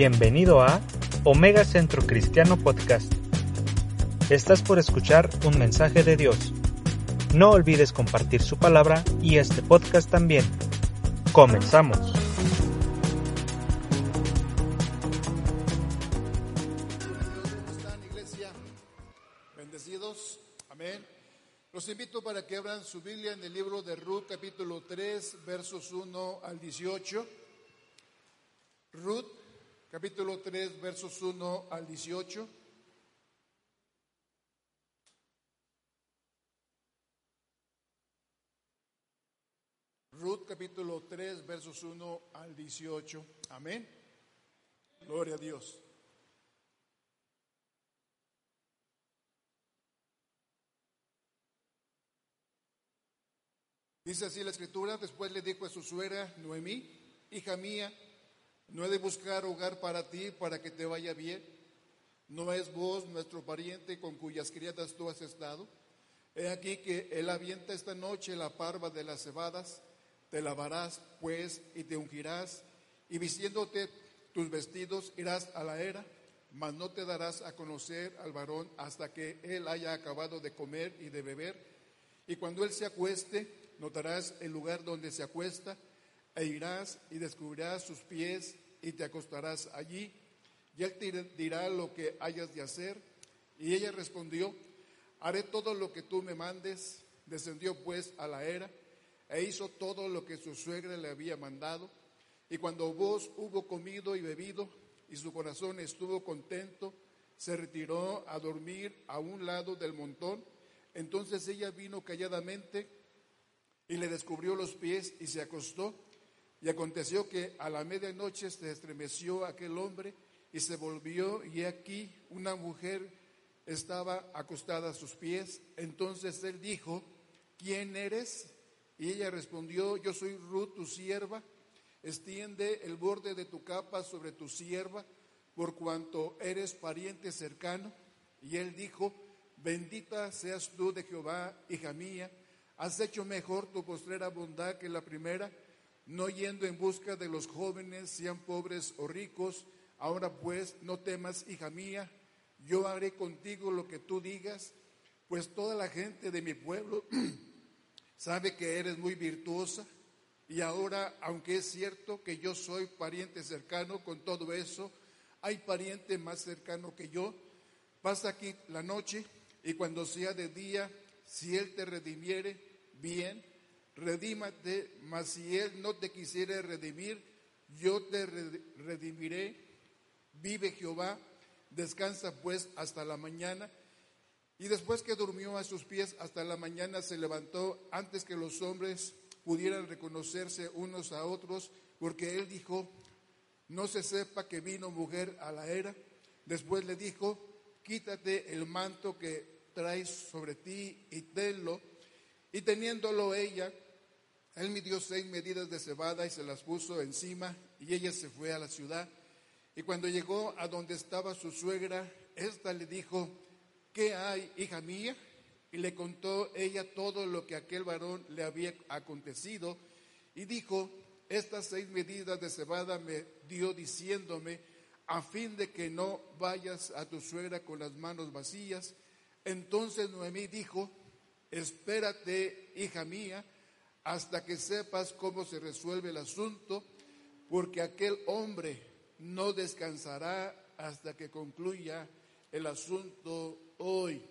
Bienvenido a Omega Centro Cristiano Podcast. Estás por escuchar un mensaje de Dios. No olvides compartir su palabra y este podcast también. Comenzamos. ¿Cómo están, iglesia? Bendecidos. Amén. Los invito para que abran su Biblia en el libro de Ruth, capítulo 3, versos 1 al 18. Ruth, capítulo 3, versos 1 al 18. Ruth, capítulo 3, versos 1 al 18. Amén. Gloria a Dios. Dice así la escritura, después le dijo a su suegra, Noemí, hija mía, no he de buscar hogar para ti para que te vaya bien. ¿No es vos nuestro pariente con cuyas criadas tú has estado? He aquí que él avienta esta noche la parva de las cebadas, te lavarás pues y te ungirás, y vistiéndote tus vestidos irás a la era, mas no te darás a conocer al varón hasta que él haya acabado de comer y de beber. Y cuando él se acueste, notarás el lugar donde se acuesta, e irás y descubrirás sus pies y te acostarás allí, y él te dirá lo que hayas de hacer. Y ella respondió, haré todo lo que tú me mandes. Descendió pues a la era e hizo todo lo que su suegra le había mandado. Y cuando vos hubo comido y bebido y su corazón estuvo contento, se retiró a dormir a un lado del montón. Entonces ella vino calladamente y le descubrió los pies y se acostó. Y aconteció que a la medianoche se estremeció aquel hombre y se volvió y aquí una mujer estaba acostada a sus pies. Entonces él dijo, ¿quién eres? Y ella respondió, yo soy Ruth, tu sierva. Extiende el borde de tu capa sobre tu sierva, por cuanto eres pariente cercano. Y él dijo, bendita seas tú de Jehová, hija mía. Has hecho mejor tu postrera bondad que la primera, no yendo en busca de los jóvenes, sean pobres o ricos. Ahora pues, no temas, hija mía, yo haré contigo lo que tú digas, pues toda la gente de mi pueblo sabe que eres muy virtuosa. Y ahora, aunque es cierto que yo soy pariente cercano, con todo eso, hay pariente más cercano que yo. Pasa aquí la noche y cuando sea de día, si él te redimiere, bien, redímate, mas si él no te quisiere redimir, yo te redimiré. Vive Jehová, descansa pues hasta la mañana. Y después que durmió a sus pies hasta la mañana, se levantó antes que los hombres pudieran reconocerse unos a otros, porque él dijo, no se sepa que vino mujer a la era. Después le dijo, quítate el manto que traes sobre ti y tenlo. Y teniéndolo ella, él midió seis medidas de cebada y se las puso encima, y ella se fue a la ciudad. Y cuando llegó a donde estaba su suegra, ésta le dijo, ¿qué hay, hija mía? Y le contó ella todo lo que aquel varón le había acontecido, y dijo, estas seis medidas de cebada me dio diciéndome, a fin de que no vayas a tu suegra con las manos vacías. Entonces Noemí dijo, espérate, hija mía, hasta que sepas cómo se resuelve el asunto, porque aquel hombre no descansará hasta que concluya el asunto hoy.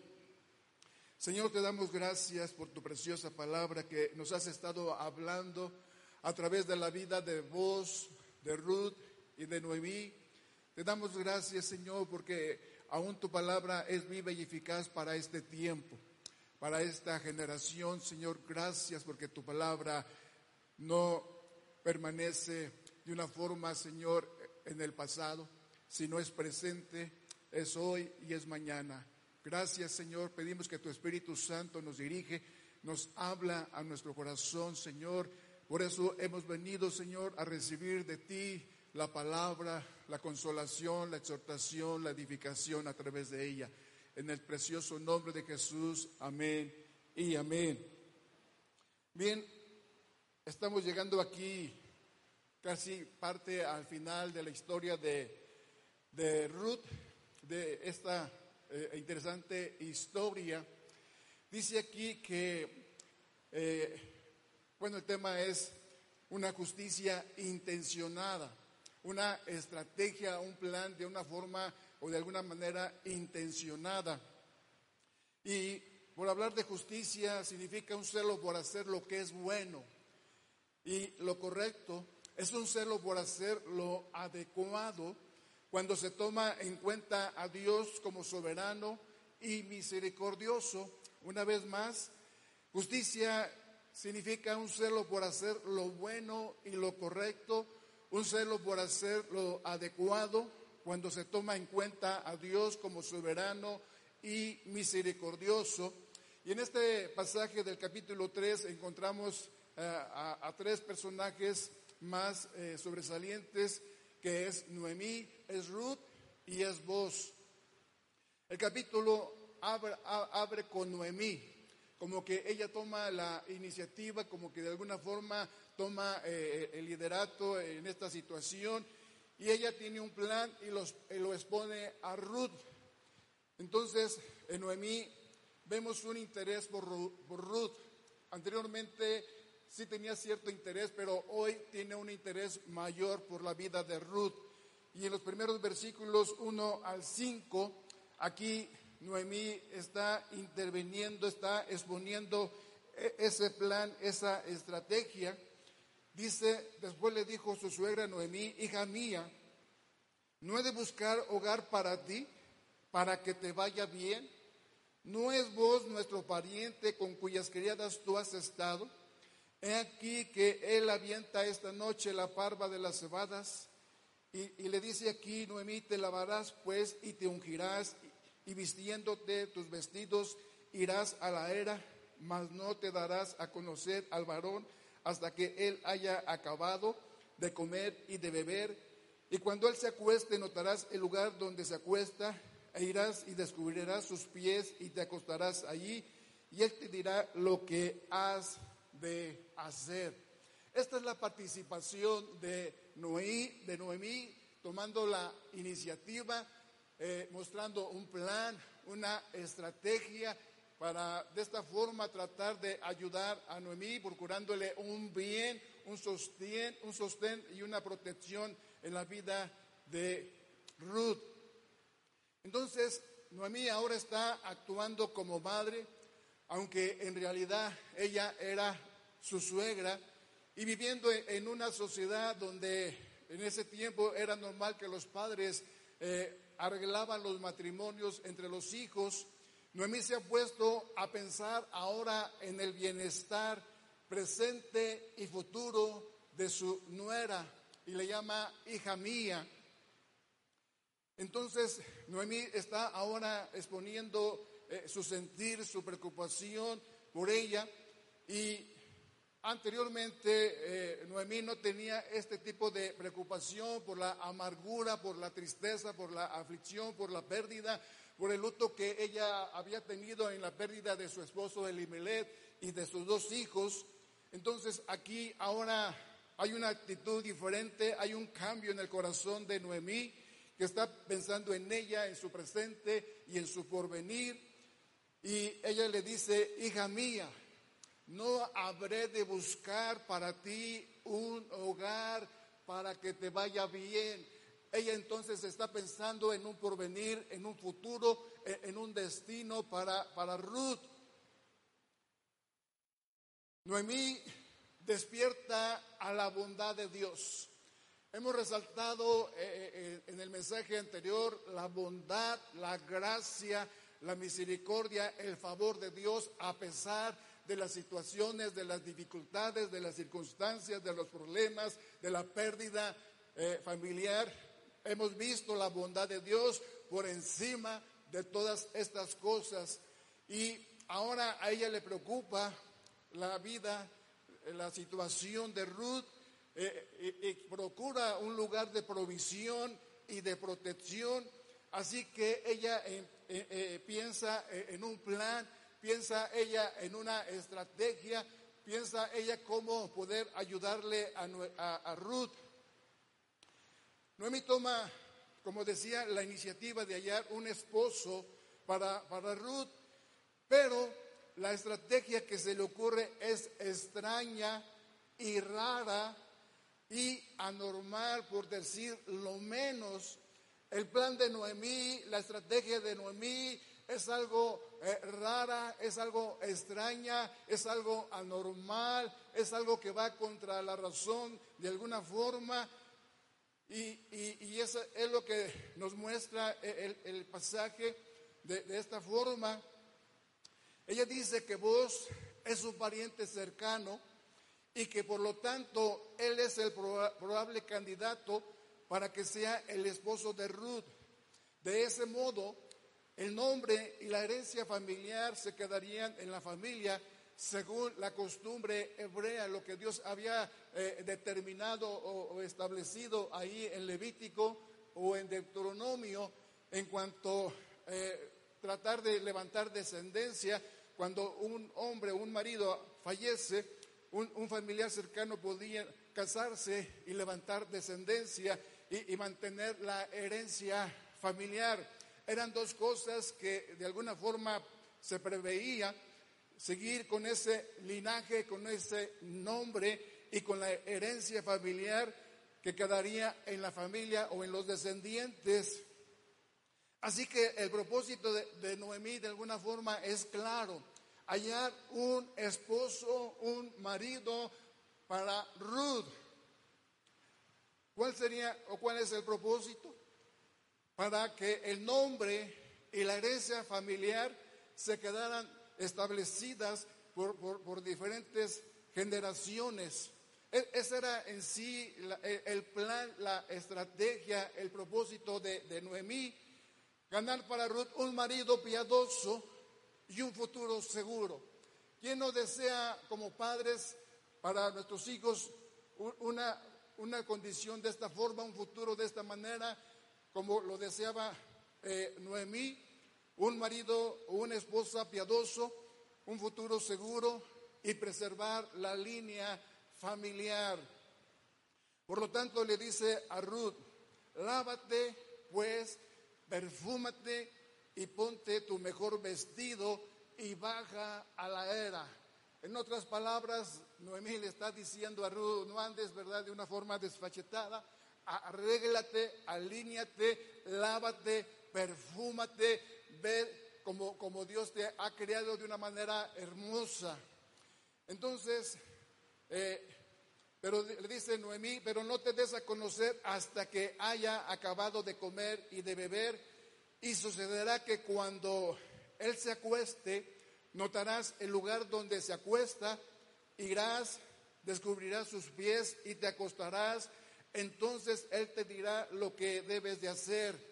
Señor, te damos gracias por tu preciosa palabra que nos has estado hablando a través de la vida de vos, de Ruth y de Noemí. Te damos gracias, Señor, porque aún tu palabra es viva y eficaz para este tiempo para esta generación. Señor, gracias porque tu palabra no permanece de una forma, Señor, en el pasado, sino es presente, es hoy y es mañana. Gracias, Señor. Pedimos que tu Espíritu Santo nos dirige, nos habla a nuestro corazón, Señor. Por eso hemos venido, Señor, a recibir de ti la palabra, la consolación, la exhortación, la edificación a través de ella. En el precioso nombre de Jesús, amén y amén. Bien, estamos llegando aquí casi parte al final de la historia de, de Ruth, de esta eh, interesante historia. Dice aquí que, eh, bueno, el tema es una justicia intencionada, una estrategia, un plan de una forma o de alguna manera intencionada. Y por hablar de justicia significa un celo por hacer lo que es bueno y lo correcto es un celo por hacer lo adecuado cuando se toma en cuenta a Dios como soberano y misericordioso. Una vez más, justicia significa un celo por hacer lo bueno y lo correcto, un celo por hacer lo adecuado cuando se toma en cuenta a Dios como soberano y misericordioso. Y en este pasaje del capítulo 3 encontramos eh, a tres personajes más eh, sobresalientes, que es Noemí, es Ruth y es vos. El capítulo abre, con Noemí, como que ella toma la iniciativa, como que de alguna forma toma eh, el liderato en esta situación y ella tiene un plan y, los, lo expone a Ruth. Entonces, en Noemí vemos un interés por, por Ruth. Anteriormente sí tenía cierto interés, pero hoy tiene un interés mayor por la vida de Ruth. Y en los primeros versículos 1 al 5, aquí Noemí está interviniendo, está exponiendo e-, ese plan, esa estrategia. Dice, después le dijo su suegra Noemí, hija mía, ¿no he de buscar hogar para ti, para que te vaya bien? ¿No es vos nuestro pariente con cuyas criadas tú has estado? He aquí que él avienta esta noche la parva de las cebadas y, le dice aquí, Noemí, te lavarás pues y te ungirás y, vistiéndote tus vestidos irás a la era, mas no te darás a conocer al varón hasta que él haya acabado de comer y de beber. Y cuando él se acueste, notarás el lugar donde se acuesta, e irás y descubrirás sus pies y te acostarás allí, y él te dirá lo que has de hacer. Esta es la participación de Noé, de Noemí, tomando la iniciativa, eh, mostrando un plan, una estrategia para de esta forma tratar de ayudar a Noemí, procurándole un bien, un sostén, un sostén y una protección en la vida de Ruth. Entonces, Noemí ahora está actuando como madre, aunque en realidad ella era su suegra, y viviendo en una sociedad donde en ese tiempo era normal que los padres eh, arreglaban los matrimonios entre los hijos, Noemí se ha puesto a pensar ahora en el bienestar presente y futuro de su nuera y le llama hija mía. Entonces, Noemí está ahora exponiendo eh, su sentir, su preocupación por ella y Anteriormente, eh, Noemí no tenía este tipo de preocupación por la amargura, por la tristeza, por la aflicción, por la pérdida, por el luto que ella había tenido en la pérdida de su esposo Elimelech y de sus dos hijos. Entonces, aquí ahora hay una actitud diferente, hay un cambio en el corazón de Noemí que está pensando en ella, en su presente y en su porvenir. Y ella le dice, hija mía, no habré de buscar para ti un hogar para que te vaya bien. Ella entonces está pensando en un porvenir, en un futuro, e, en un destino para, para Ruth. Noemí despierta a la bondad de Dios. Hemos resaltado eh, eh, en el mensaje anterior la bondad, la gracia, la misericordia, el favor de Dios a pesar de las situaciones, de las dificultades, de las circunstancias, de los problemas, de la pérdida eh, familiar. Hemos visto la bondad de Dios por encima de todas estas cosas. Y ahora a ella le preocupa la vida, la situación de Ruth, eh, y procura un lugar de provisión y de protección. Así que ella eh, piensa en un plan piensa ella en una estrategia, piensa ella cómo poder ayudarle a, Ruth. Noemi toma, como decía, la iniciativa de hallar un esposo para, para Ruth, pero la estrategia que se le ocurre es extraña y rara y anormal, por decir lo menos. El plan de Noemí, la estrategia de Noemí es algo eh, rara, es algo extraña, es algo anormal, es algo que va contra la razón de alguna forma. Y, eso es lo que nos muestra el, pasaje de, esta forma. Ella dice que vos es su pariente cercano y que por lo tanto él es el probable candidato para que sea el esposo de Ruth. De ese modo, el nombre y la herencia familiar se quedarían en la familia según la costumbre hebrea, lo que Dios había eh, determinado o, establecido ahí en Levítico o en Deuteronomio en cuanto eh, tratar de levantar descendencia. Cuando un hombre un marido fallece, un, familiar cercano podía casarse y levantar descendencia y mantener la herencia familiar eran dos cosas que de alguna forma se preveía, seguir con ese linaje, con ese nombre y con la herencia familiar que quedaría en la familia o en los descendientes. Así que el propósito de, Noemí de alguna forma es claro, hallar un esposo, un marido para Ruth. ¿Cuál sería o cuál es el propósito? para que el nombre y la herencia familiar se quedaran establecidas por, diferentes generaciones. E, ese era en sí el plan, la estrategia, el propósito de, de Noemí, ganar para Ruth un marido piadoso y un futuro seguro. ¿Quién no desea como padres para nuestros hijos una, una condición de esta forma, un futuro de esta manera? como lo deseaba eh, Noemí, un marido o una esposa piadoso, un futuro seguro y preservar la línea familiar. Por lo tanto, le dice a Ruth, lávate pues, perfúmate y ponte tu mejor vestido y baja a la era. En otras palabras, Noemí le está diciendo a Ruth, no andes, ¿verdad?, de una forma desfachetada, arréglate, alíñate, lávate, perfúmate, ve como, como Dios te ha creado de una manera hermosa. Entonces, eh, pero le dice Noemí, pero no te des a conocer hasta que haya acabado de comer y de beber, y sucederá que cuando él se acueste, notarás el lugar donde se acuesta, irás, descubrirás sus pies y te acostarás entonces Él te dirá lo que debes de hacer.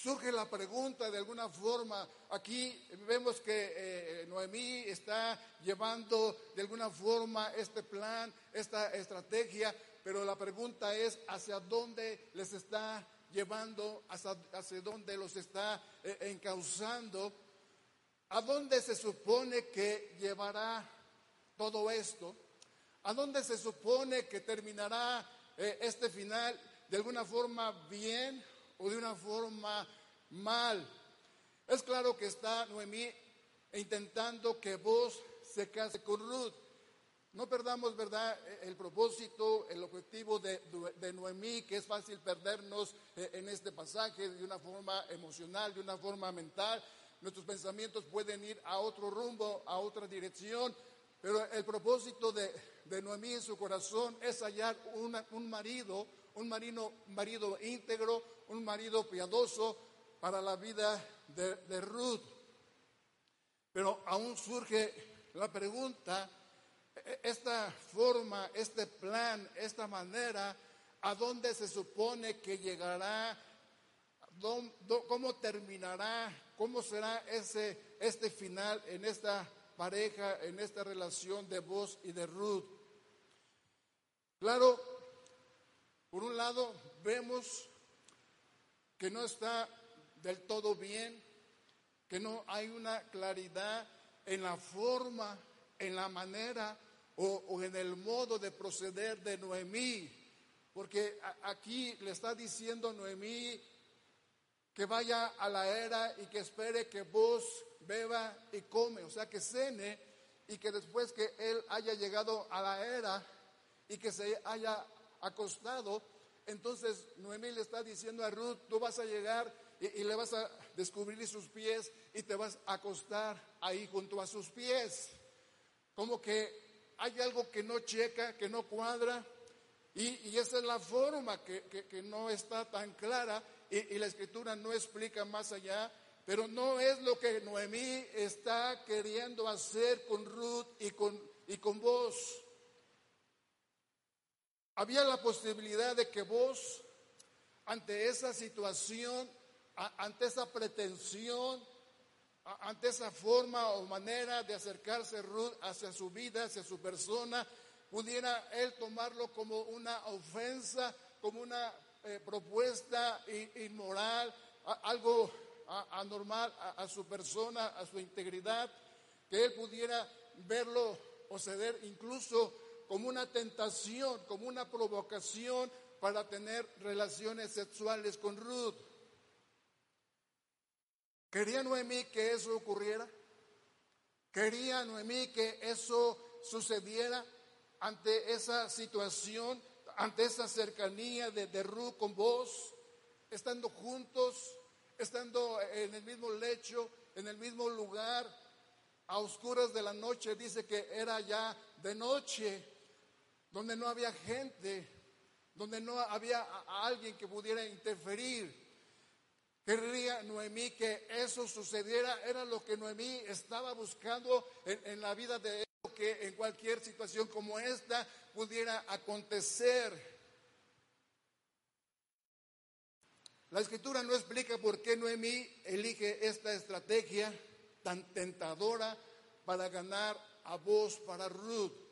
Surge la pregunta de alguna forma, aquí vemos que eh, Noemí está llevando de alguna forma este plan, esta estrategia, pero la pregunta es hacia dónde les está llevando, hacia, dónde los está eh, encauzando, a dónde se supone que llevará todo esto. ¿A dónde se supone que terminará eh, este final de alguna forma bien o de una forma mal? Es claro que está Noemí intentando que vos se case con Ruth. No perdamos, ¿verdad?, el propósito, el objetivo de, Noemí, que es fácil perdernos eh, en este pasaje de una forma emocional, de una forma mental. Nuestros pensamientos pueden ir a otro rumbo, a otra dirección, pero el propósito de, Noemí en su corazón es hallar un marido, un marido, marido íntegro, un marido piadoso para la vida de, Ruth. Pero aún surge la pregunta, e, esta forma, este plan, esta manera, ¿a dónde se supone que llegará? ¿Cómo terminará? ¿Cómo será ese, este final en esta pareja, en esta relación de vos y de Ruth? Claro, por un lado vemos que no está del todo bien, que no hay una claridad en la forma, en la manera o, en el modo de proceder de Noemí. Porque aquí le está diciendo Noemí que vaya a la era y que espere que vos beba y come, o sea, que cene y que después que él haya llegado a la era y que se haya acostado, entonces Noemí le está diciendo a Ruth, tú vas a llegar y, le vas a descubrir sus pies y te vas a acostar ahí junto a sus pies. Como que hay algo que no checa, que no cuadra, y, esa es la forma que, no está tan clara y, la escritura no explica más allá, pero no es lo que Noemí está queriendo hacer con Ruth y con, y con vos. Había la posibilidad de que vos, ante esa situación, ante esa pretensión, ante esa forma o manera de acercarse Ruth hacia su vida, hacia su persona, pudiera él tomarlo como una ofensa, como una eh, propuesta inmoral, algo anormal a, su persona, a su integridad, que él pudiera verlo o ceder incluso como una tentación, como una provocación para tener relaciones sexuales con Ruth. ¿Quería Noemí que eso ocurriera? ¿Quería Noemí que eso sucediera ante esa situación, ante esa cercanía de, de Ruth con vos, estando juntos, estando en el mismo lecho, en el mismo lugar, a oscuras de la noche, dice que era ya de noche, donde no había gente, donde no había alguien que pudiera interferir. Querría Noemí que eso sucediera, era lo que Noemí estaba buscando en, la vida de él, que en cualquier situación como esta pudiera acontecer. La escritura no explica por qué Noemí elige esta estrategia tan tentadora para ganar a voz para Ruth.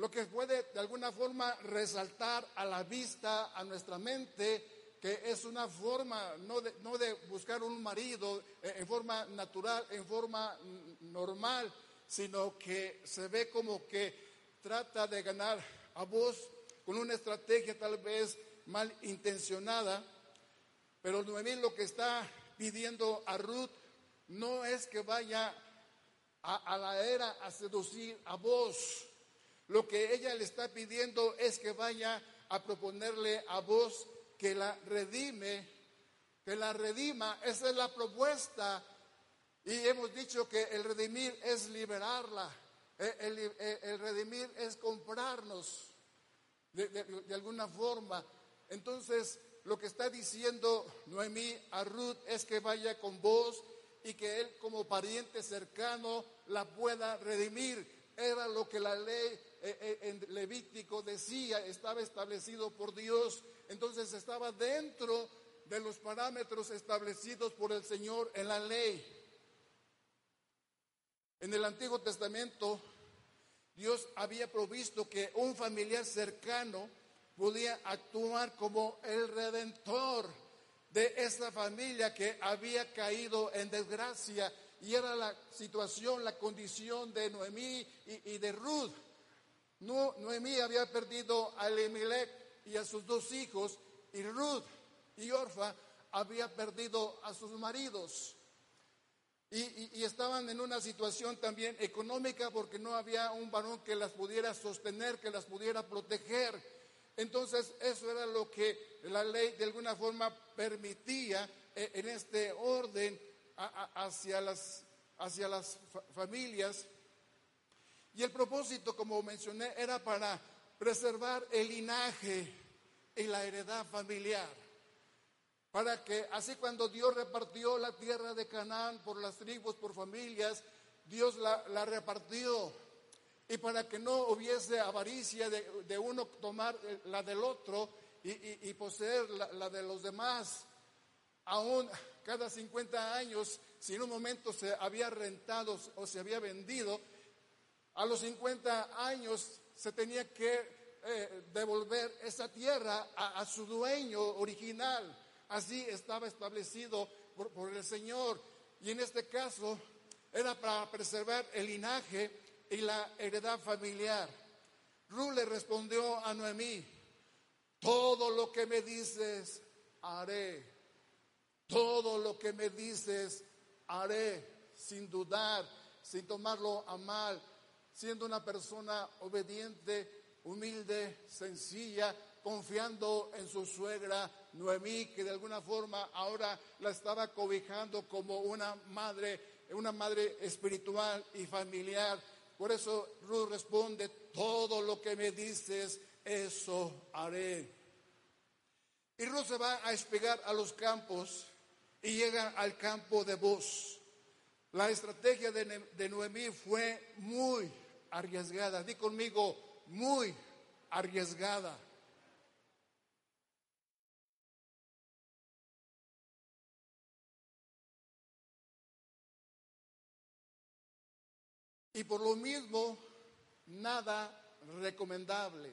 Lo que puede de alguna forma resaltar a la vista, a nuestra mente, que es una forma no de, no de buscar un marido en forma natural, en forma normal, sino que se ve como que trata de ganar a vos con una estrategia tal vez mal intencionada, pero Noemí lo que está pidiendo a Ruth no es que vaya a, a la era a seducir a vos, lo que ella le está pidiendo es que vaya a proponerle a vos que la redime, que la redima. Esa es la propuesta. Y hemos dicho que el redimir es liberarla. Eh, eh, el, redimir es comprarnos de, de, alguna forma. Entonces, lo que está diciendo Noemí a Ruth es que vaya con vos y que él como pariente cercano la pueda redimir. Era lo que la ley eh, en Levítico decía, estaba establecido por Dios entonces estaba dentro de los parámetros establecidos por el Señor en la ley. En el Antiguo Testamento, Dios había provisto que un familiar cercano podía actuar como el redentor de esa familia que había caído en desgracia. Y era la situación, la condición de Noemí y, de Ruth. Noemí había perdido a Elimelech y a sus dos hijos, y Ruth y Orfa había perdido a sus maridos. Y, estaban en una situación también económica porque no había un varón que las pudiera sostener, que las pudiera proteger. Entonces eso era lo que la ley de alguna forma permitía eh, en este orden hacia las, hacia las familias. Y el propósito, como mencioné, era para preservar el linaje y la heredad familiar. Para que así cuando Dios repartió la tierra de Canaán por las tribus, por familias, Dios la, la repartió. Y para que no hubiese avaricia de, de uno tomar eh, la del otro y, y- poseer la de los demás, aún cada 50 años, si en un momento se había rentado o se había vendido, a los 50 años se tenía que eh, devolver esa tierra a, su dueño original. Así estaba establecido por, por el Señor. Y en este caso era para preservar el linaje y la heredad familiar. Ruth le respondió a Noemí, todo lo que me dices, haré. Todo lo que me dices, haré, sin dudar, sin tomarlo a mal, siendo una persona obediente, humilde, sencilla, confiando en su suegra Noemí, que de alguna forma ahora la estaba cobijando como una madre, una madre espiritual y familiar. Por eso Ruth responde, todo lo que me dices, eso haré. Y Ruth se va a despegar a los campos y llega al campo de Boz. La estrategia de Noemí fue muy arriesgada. Di conmigo, muy arriesgada. Y por lo mismo, nada recomendable.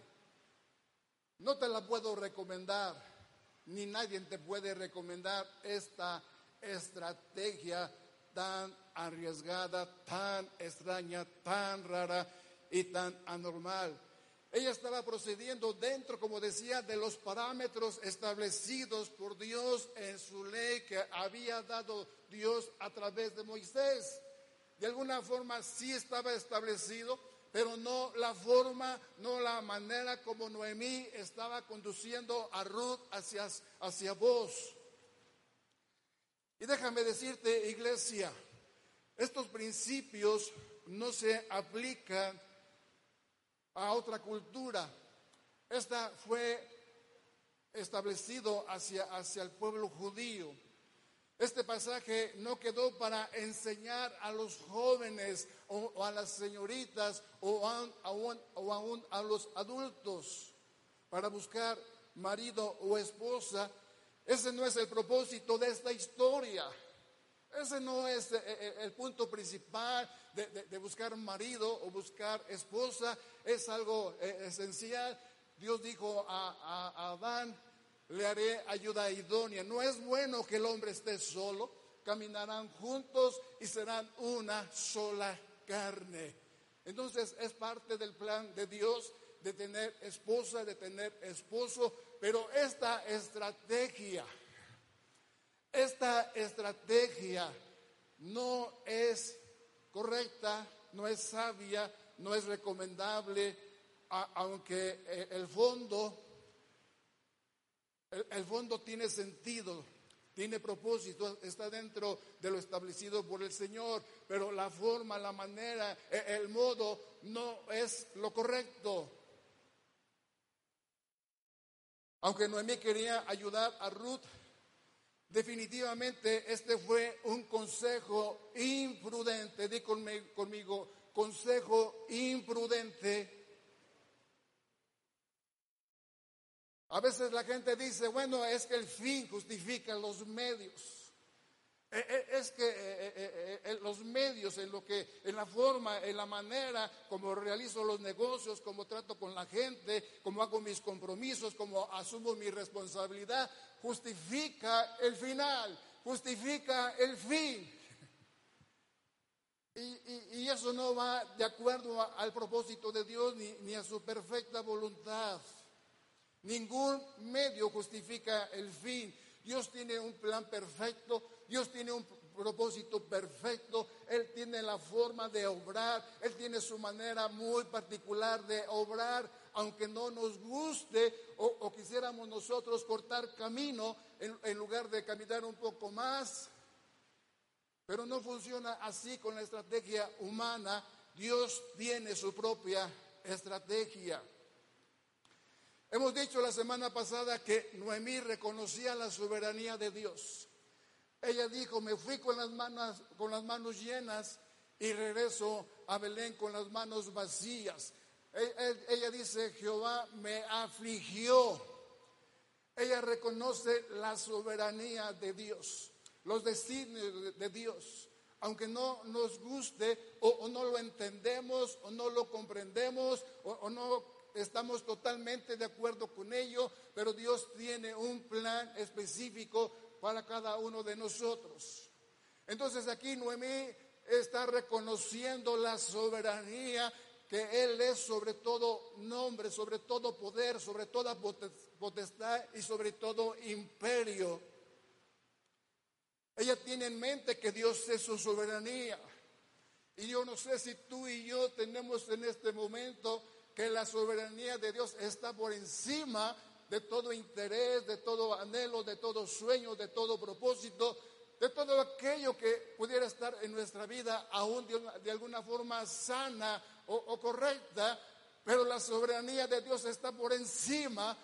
No te la puedo recomendar, ni nadie te puede recomendar esta estrategia tan arriesgada, tan extraña, tan rara y tan anormal. Ella estaba procediendo dentro, como decía, de los parámetros establecidos por Dios en su ley que había dado Dios a través de Moisés. De alguna forma sí estaba establecido, pero no la forma, no la manera como Noemí estaba conduciendo a Ruth hacia, hacia vos. Y déjame decirte, iglesia, estos principios no se aplican a otra cultura. Esta fue establecido hacia, hacia el pueblo judío. Este pasaje no quedó para enseñar a los jóvenes o, a las señoritas o aún, a los adultos para buscar marido o esposa. Ese no es el propósito de esta historia. Ese no es eh, eh, el punto principal de, de- buscar marido o buscar esposa. Es algo eh, esencial. Dios dijo a Adán, le haré ayuda idónea. No es bueno que el hombre esté solo. Caminarán juntos y serán una sola carne. Entonces es parte del plan de Dios de tener esposa, de tener esposo. Pero esta estrategia esta estrategia no es correcta, no es sabia, no es recomendable, aunque eh, el fondo, el, fondo tiene sentido, tiene propósito, está dentro de lo establecido por el Señor, pero la forma, la manera, eh, el modo no es lo correcto. Aunque Noemí quería ayudar a Ruth, Definitivamente este fue un consejo imprudente, di conmi- conmigo, consejo imprudente. A veces la gente dice, bueno, es que el fin justifica los medios. Eh, eh, Es que eh, los medios, en lo que, en la forma, en la manera como realizo los negocios, como trato con la gente, como hago mis compromisos, como asumo mi responsabilidad, justifica el final, justifica el fin. Y, eso no va de acuerdo al propósito de Dios ni a su perfecta voluntad. Ningún medio justifica el fin. Dios tiene un plan perfecto, Dios tiene un propósito perfecto, Él tiene la forma de obrar, Él tiene su manera muy particular de obrar, aunque no nos guste o, o quisiéramos nosotros cortar camino en, en lugar de caminar un poco más. Pero no funciona así con la estrategia humana. Dios tiene su propia estrategia. Hemos dicho la semana pasada que Noemí reconocía la soberanía de Dios. Ella dijo, me fui con las manos, con las manos llenas y regreso a Belén con las manos vacías. E, ella dice, Jehová me afligió. Ella reconoce la soberanía de Dios, los destinos de Dios. Aunque no nos guste o, no lo entendemos o no lo comprendemos o no estamos totalmente de acuerdo con ello, pero Dios tiene un plan específico para cada uno de nosotros. Entonces aquí Noemí está reconociendo la soberanía que Él es sobre todo nombre, sobre todo poder, sobre toda potestad y sobre todo imperio. Ella tiene en mente que Dios es su soberanía. Y yo no sé si tú y yo tenemos en este momento que la soberanía de Dios está por encima de todo interés, de todo anhelo, de todo sueño, de todo propósito, de todo aquello que pudiera estar en nuestra vida, aún de, alguna forma sana o, correcta, pero la soberanía de Dios está por encima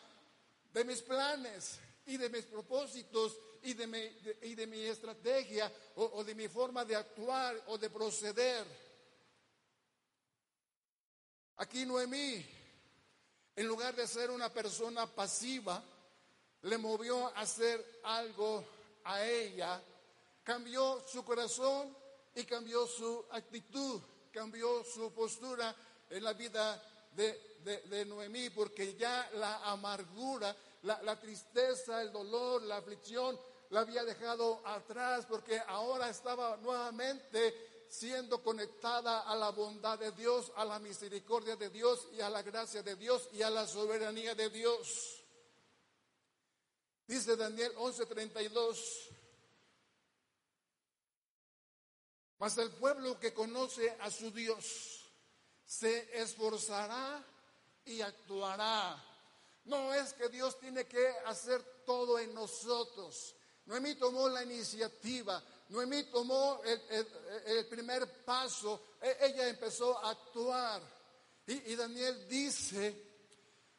de mis planes y de mis propósitos y de mi, y de mi estrategia o de mi forma de actuar o de proceder. Aquí Noemí, en lugar de ser una persona pasiva, le movió a hacer algo a ella, cambió su corazón y cambió su actitud, cambió su postura en la vida de, Noemí, porque ya la amargura, la tristeza, el dolor, la aflicción, la había dejado atrás, porque ahora estaba nuevamente siendo conectada a la bondad de Dios, a la misericordia de Dios y a la gracia de Dios y a la soberanía de Dios. Dice Daniel 11:32, mas el pueblo que conoce a su Dios se esforzará y actuará. No es que Dios tiene que hacer todo en nosotros. Noemí tomó la iniciativa, Noemí tomó el, primer paso, e, ella empezó a actuar. Y, Daniel dice,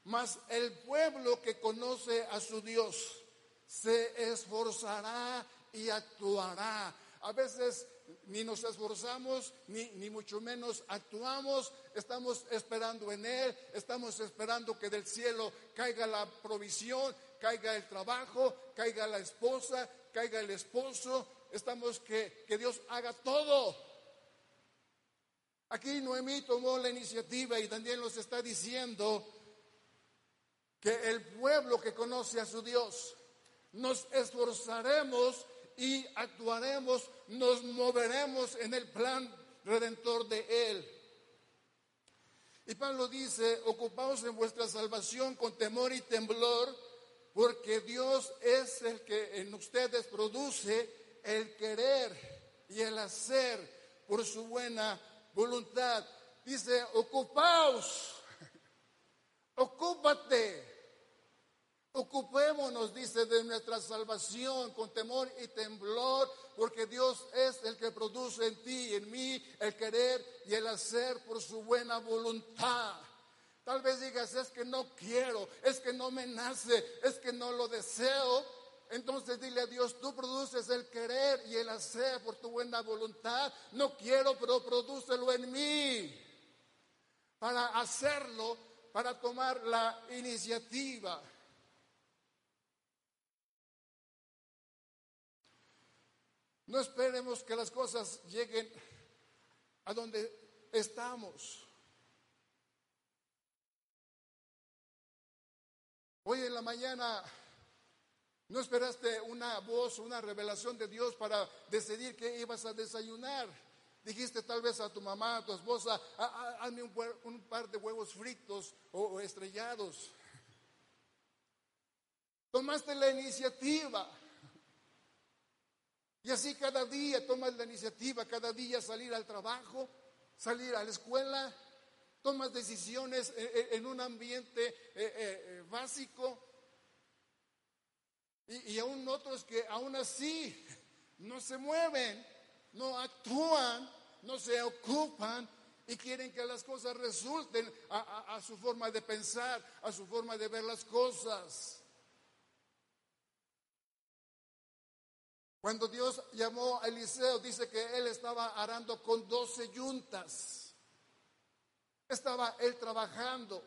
mas el pueblo que conoce a su Dios se esforzará y actuará. A veces ni nos esforzamos, ni, ni, mucho menos actuamos, estamos esperando en Él, estamos esperando que del cielo caiga la provisión, caiga el trabajo, caiga la esposa, caiga el esposo, estamos que, que Dios haga todo. Aquí Noemí tomó la iniciativa y también nos está diciendo que el pueblo que conoce a su Dios, nos esforzaremos y actuaremos, nos moveremos en el plan redentor de Él. Y Pablo dice, ocupaos en vuestra salvación con temor y temblor, porque Dios es el que en ustedes produce el querer y el hacer por su buena voluntad. Dice, ocupaos, ocúpate. Ocupémonos, dice, de nuestra salvación con temor y temblor, porque Dios es el que produce en ti y en mí el querer y el hacer por su buena voluntad. Tal vez digas, es que no quiero, es que no me nace, es que no lo deseo, entonces dile a Dios, tú produces el querer y el hacer por tu buena voluntad. No quiero, pero prodúcelo en mí. Para hacerlo, para tomar la iniciativa. No esperemos que las cosas lleguen a donde estamos. Hoy en la mañana no esperaste una voz, una revelación de Dios para decidir qué ibas a desayunar. Dijiste tal vez a tu mamá, a tu esposa, hazme un, par de huevos fritos o, estrellados. Tomaste la iniciativa. Y así cada día tomas la iniciativa, cada día salir al trabajo, salir a la escuela, tomas decisiones en, un ambiente eh, eh, básico, y, aún otros que aún así no se mueven, no actúan, no se ocupan y quieren que las cosas resulten a, su forma de pensar, a su forma de ver las cosas. Cuando Dios llamó a Eliseo, dice que él estaba arando con doce yuntas. Estaba él trabajando.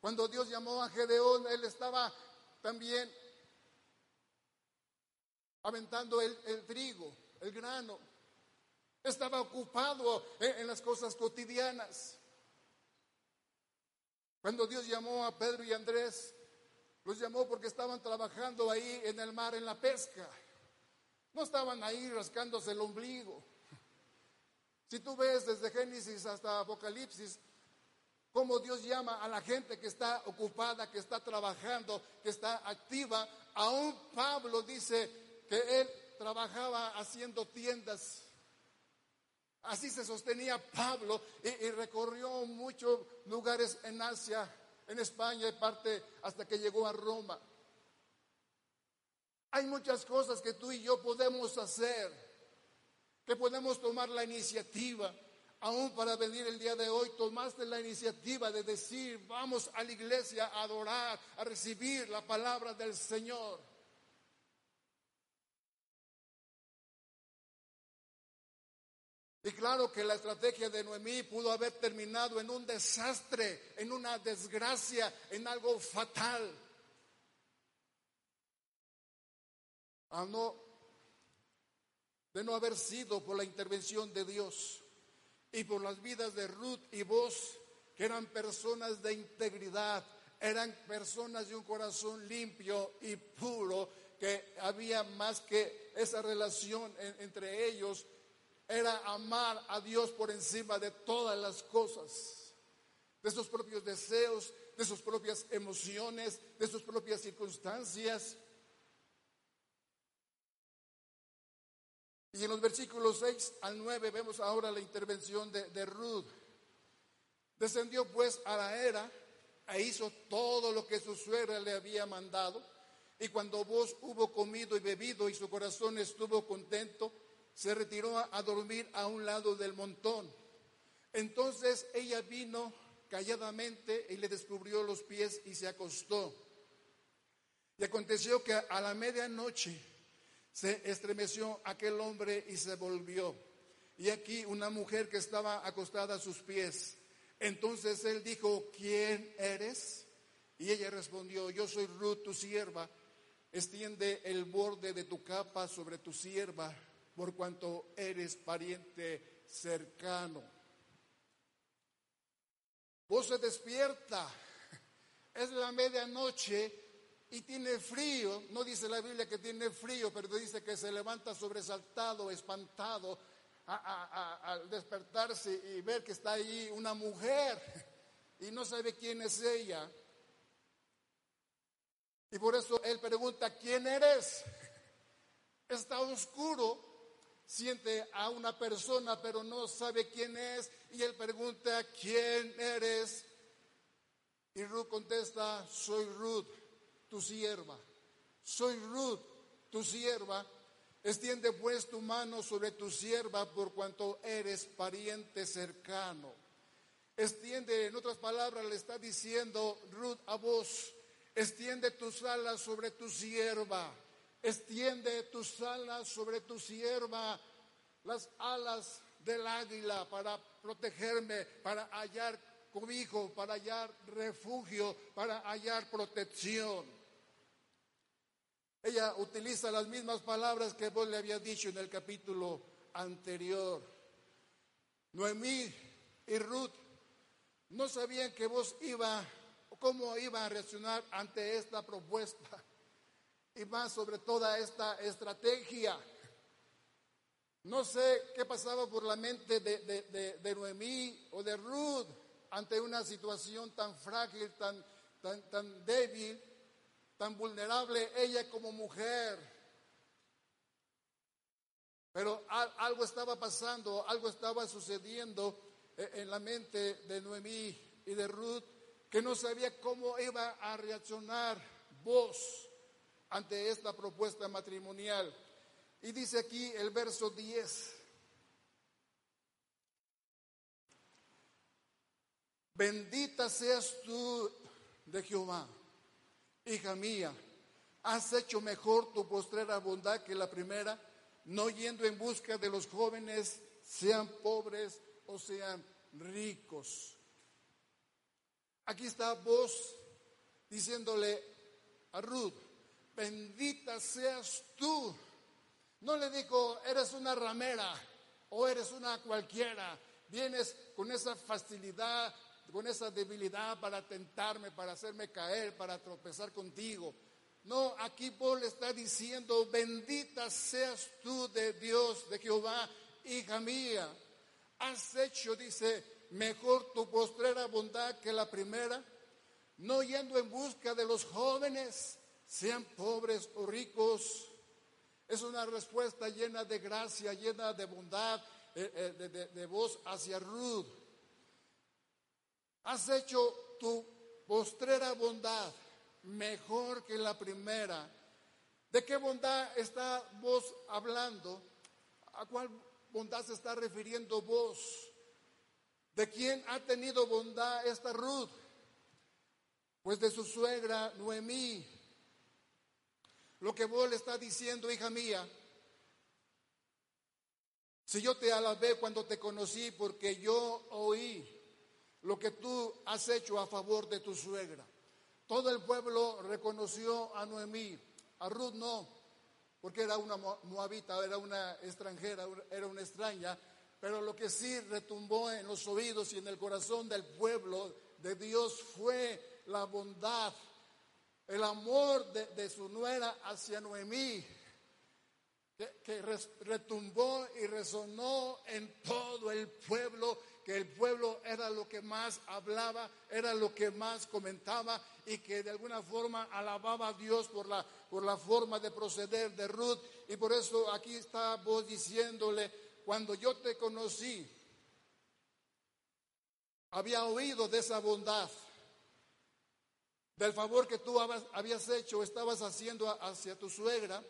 Cuando Dios llamó a Gedeón, él estaba también aventando el, trigo, el grano. Estaba ocupado en, en las cosas cotidianas. Cuando Dios llamó a Pedro y Andrés, los llamó porque estaban trabajando ahí en el mar, en la pesca. No estaban ahí rascándose el ombligo. Si tú ves desde Génesis hasta Apocalipsis, cómo Dios llama a la gente que está ocupada, que está trabajando, que está activa. Aún Pablo dice que él trabajaba haciendo tiendas. Así se sostenía Pablo y, recorrió muchos lugares en Asia, en España y parte hasta que llegó a Roma. Hay muchas cosas que tú y yo podemos hacer, que podemos tomar la iniciativa. Aún para venir el día de hoy, tomaste la iniciativa de decir, vamos a la iglesia a adorar, a recibir la palabra del Señor. Y claro que la estrategia de Noemí pudo haber terminado en un desastre, en una desgracia, en algo fatal. a no, de no haber sido por la intervención de Dios y por las vidas de Ruth y vos, que eran personas de integridad, eran personas de un corazón limpio y puro, que había más que esa relación entre ellos, era amar a Dios por encima de todas las cosas, de sus propios deseos, de sus propias emociones, de sus propias circunstancias. Y en los versículos 6 al 9 vemos ahora la intervención de, Ruth. Descendió pues a la era e hizo todo lo que su suegra le había mandado. Y cuando vos hubo comido y bebido y su corazón estuvo contento, se retiró a, dormir a un lado del montón. Entonces ella vino calladamente y le descubrió los pies y se acostó. Y aconteció que a la medianoche se estremeció aquel hombre y se volvió. Y aquí una mujer que estaba acostada a sus pies. Entonces él dijo, ¿quién eres? Y ella respondió, yo soy Ruth, tu sierva. Extiende el borde de tu capa sobre tu sierva, por cuanto eres pariente cercano. Vos se despierta, es la medianoche y tiene frío, no dice la Biblia que tiene frío, pero dice que se levanta sobresaltado, espantado al despertarse y ver que está ahí una mujer y no sabe quién es ella. Y por eso él pregunta, ¿quién eres? Está oscuro, siente a una persona, pero no sabe quién es. Y él pregunta, ¿quién eres? Y Ruth contesta, soy Ruth tu sierva. Soy Ruth, tu sierva. Extiende pues tu mano sobre tu sierva por cuanto eres pariente cercano. Extiende, en otras palabras, le está diciendo Ruth a vos, extiende tus alas sobre tu sierva. Extiende tus alas sobre tu sierva, las alas del águila para protegerme, para hallar cobijo, para hallar refugio, para hallar protección. Ella utiliza las mismas palabras que vos le había dicho en el capítulo anterior. Noemí y Ruth no sabían que vos iba, cómo iba a reaccionar ante esta propuesta y más sobre toda esta estrategia. No sé qué pasaba por la mente de, de, Noemí o de Ruth ante una situación tan frágil, tan, tan, tan débil tan vulnerable ella como mujer. Pero algo estaba pasando, algo estaba sucediendo eh, en la mente de Noemí y de Ruth, que no sabía cómo iba a reaccionar vos ante esta propuesta matrimonial. Y dice aquí el verso 10. Bendita seas tú de Jehová hija mía, has hecho mejor tu postrera bondad que la primera, no yendo en busca de los jóvenes, sean pobres o sean ricos. Aquí está vos diciéndole a Ruth, bendita seas tú. No le dijo, eres una ramera o eres una cualquiera. Vienes con esa facilidad, con esa debilidad para tentarme, para hacerme caer, para tropezar contigo. No, aquí Paul está diciendo, bendita seas tú de Dios, de Jehová, hija mía. Has hecho, dice, mejor tu postrera bondad que la primera, no yendo en busca de los jóvenes, sean pobres o ricos. Es una respuesta llena de gracia, llena de bondad, eh, eh, de, de voz hacia Ruth. Has hecho tu postrera bondad mejor que la primera. ¿De qué bondad está vos hablando? ¿A cuál bondad se está refiriendo vos? ¿De quién ha tenido bondad esta Ruth? Pues de su suegra Noemí. Lo que vos le está diciendo, hija mía, si yo te alabé cuando te conocí porque yo oí lo que tú has hecho a favor de tu suegra. Todo el pueblo reconoció a Noemí, a Ruth no, porque era una moabita, era una extranjera, era una extraña, pero lo que sí retumbó en los oídos y en el corazón del pueblo de Dios fue la bondad, el amor de, su nuera hacia Noemí, que retumbó y resonó en todo el pueblo que el pueblo era lo que más hablaba, era lo que más comentaba y que de alguna forma alababa a Dios por la, por la forma de proceder de Ruth. Y por eso aquí está vos diciéndole, cuando yo te conocí, había oído de esa bondad, del favor que tú habías hecho, estabas haciendo hacia tu suegra,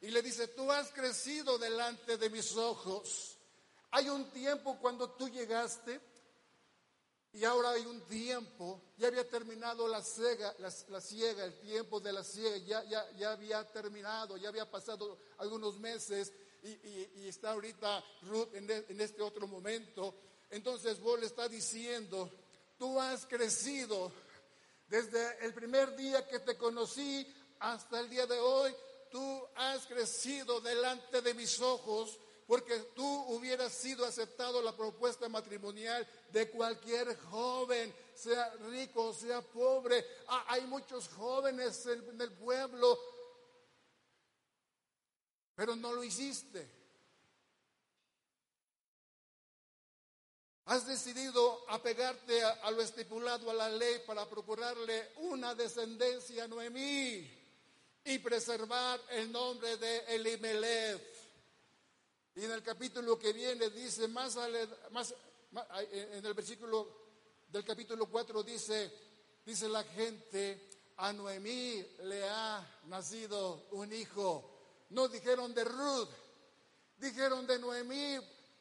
y le dice, tú has crecido delante de mis ojos. Hay un tiempo cuando tú llegaste y ahora hay un tiempo, ya había terminado la, ciega, la, ciega, el tiempo de la ciega, ya, ya, ya, había terminado, ya había pasado algunos meses y, está ahorita Ruth en, en, este otro momento. Entonces vos le está diciendo, tú has crecido desde el primer día que te conocí hasta el día de hoy, tú has crecido delante de mis ojos porque tú hubieras sido aceptado la propuesta matrimonial de cualquier joven, sea rico, sea pobre. Ah, hay muchos jóvenes en el pueblo, pero no lo hiciste. Has decidido apegarte a, lo estipulado a la ley para procurarle una descendencia a Noemí y preservar el nombre de Elimelech. Y en el capítulo que viene dice, más, más, en el versículo del capítulo 4 dice, dice la gente, a Noemí le ha nacido un hijo. No dijeron de Ruth, dijeron de Noemí,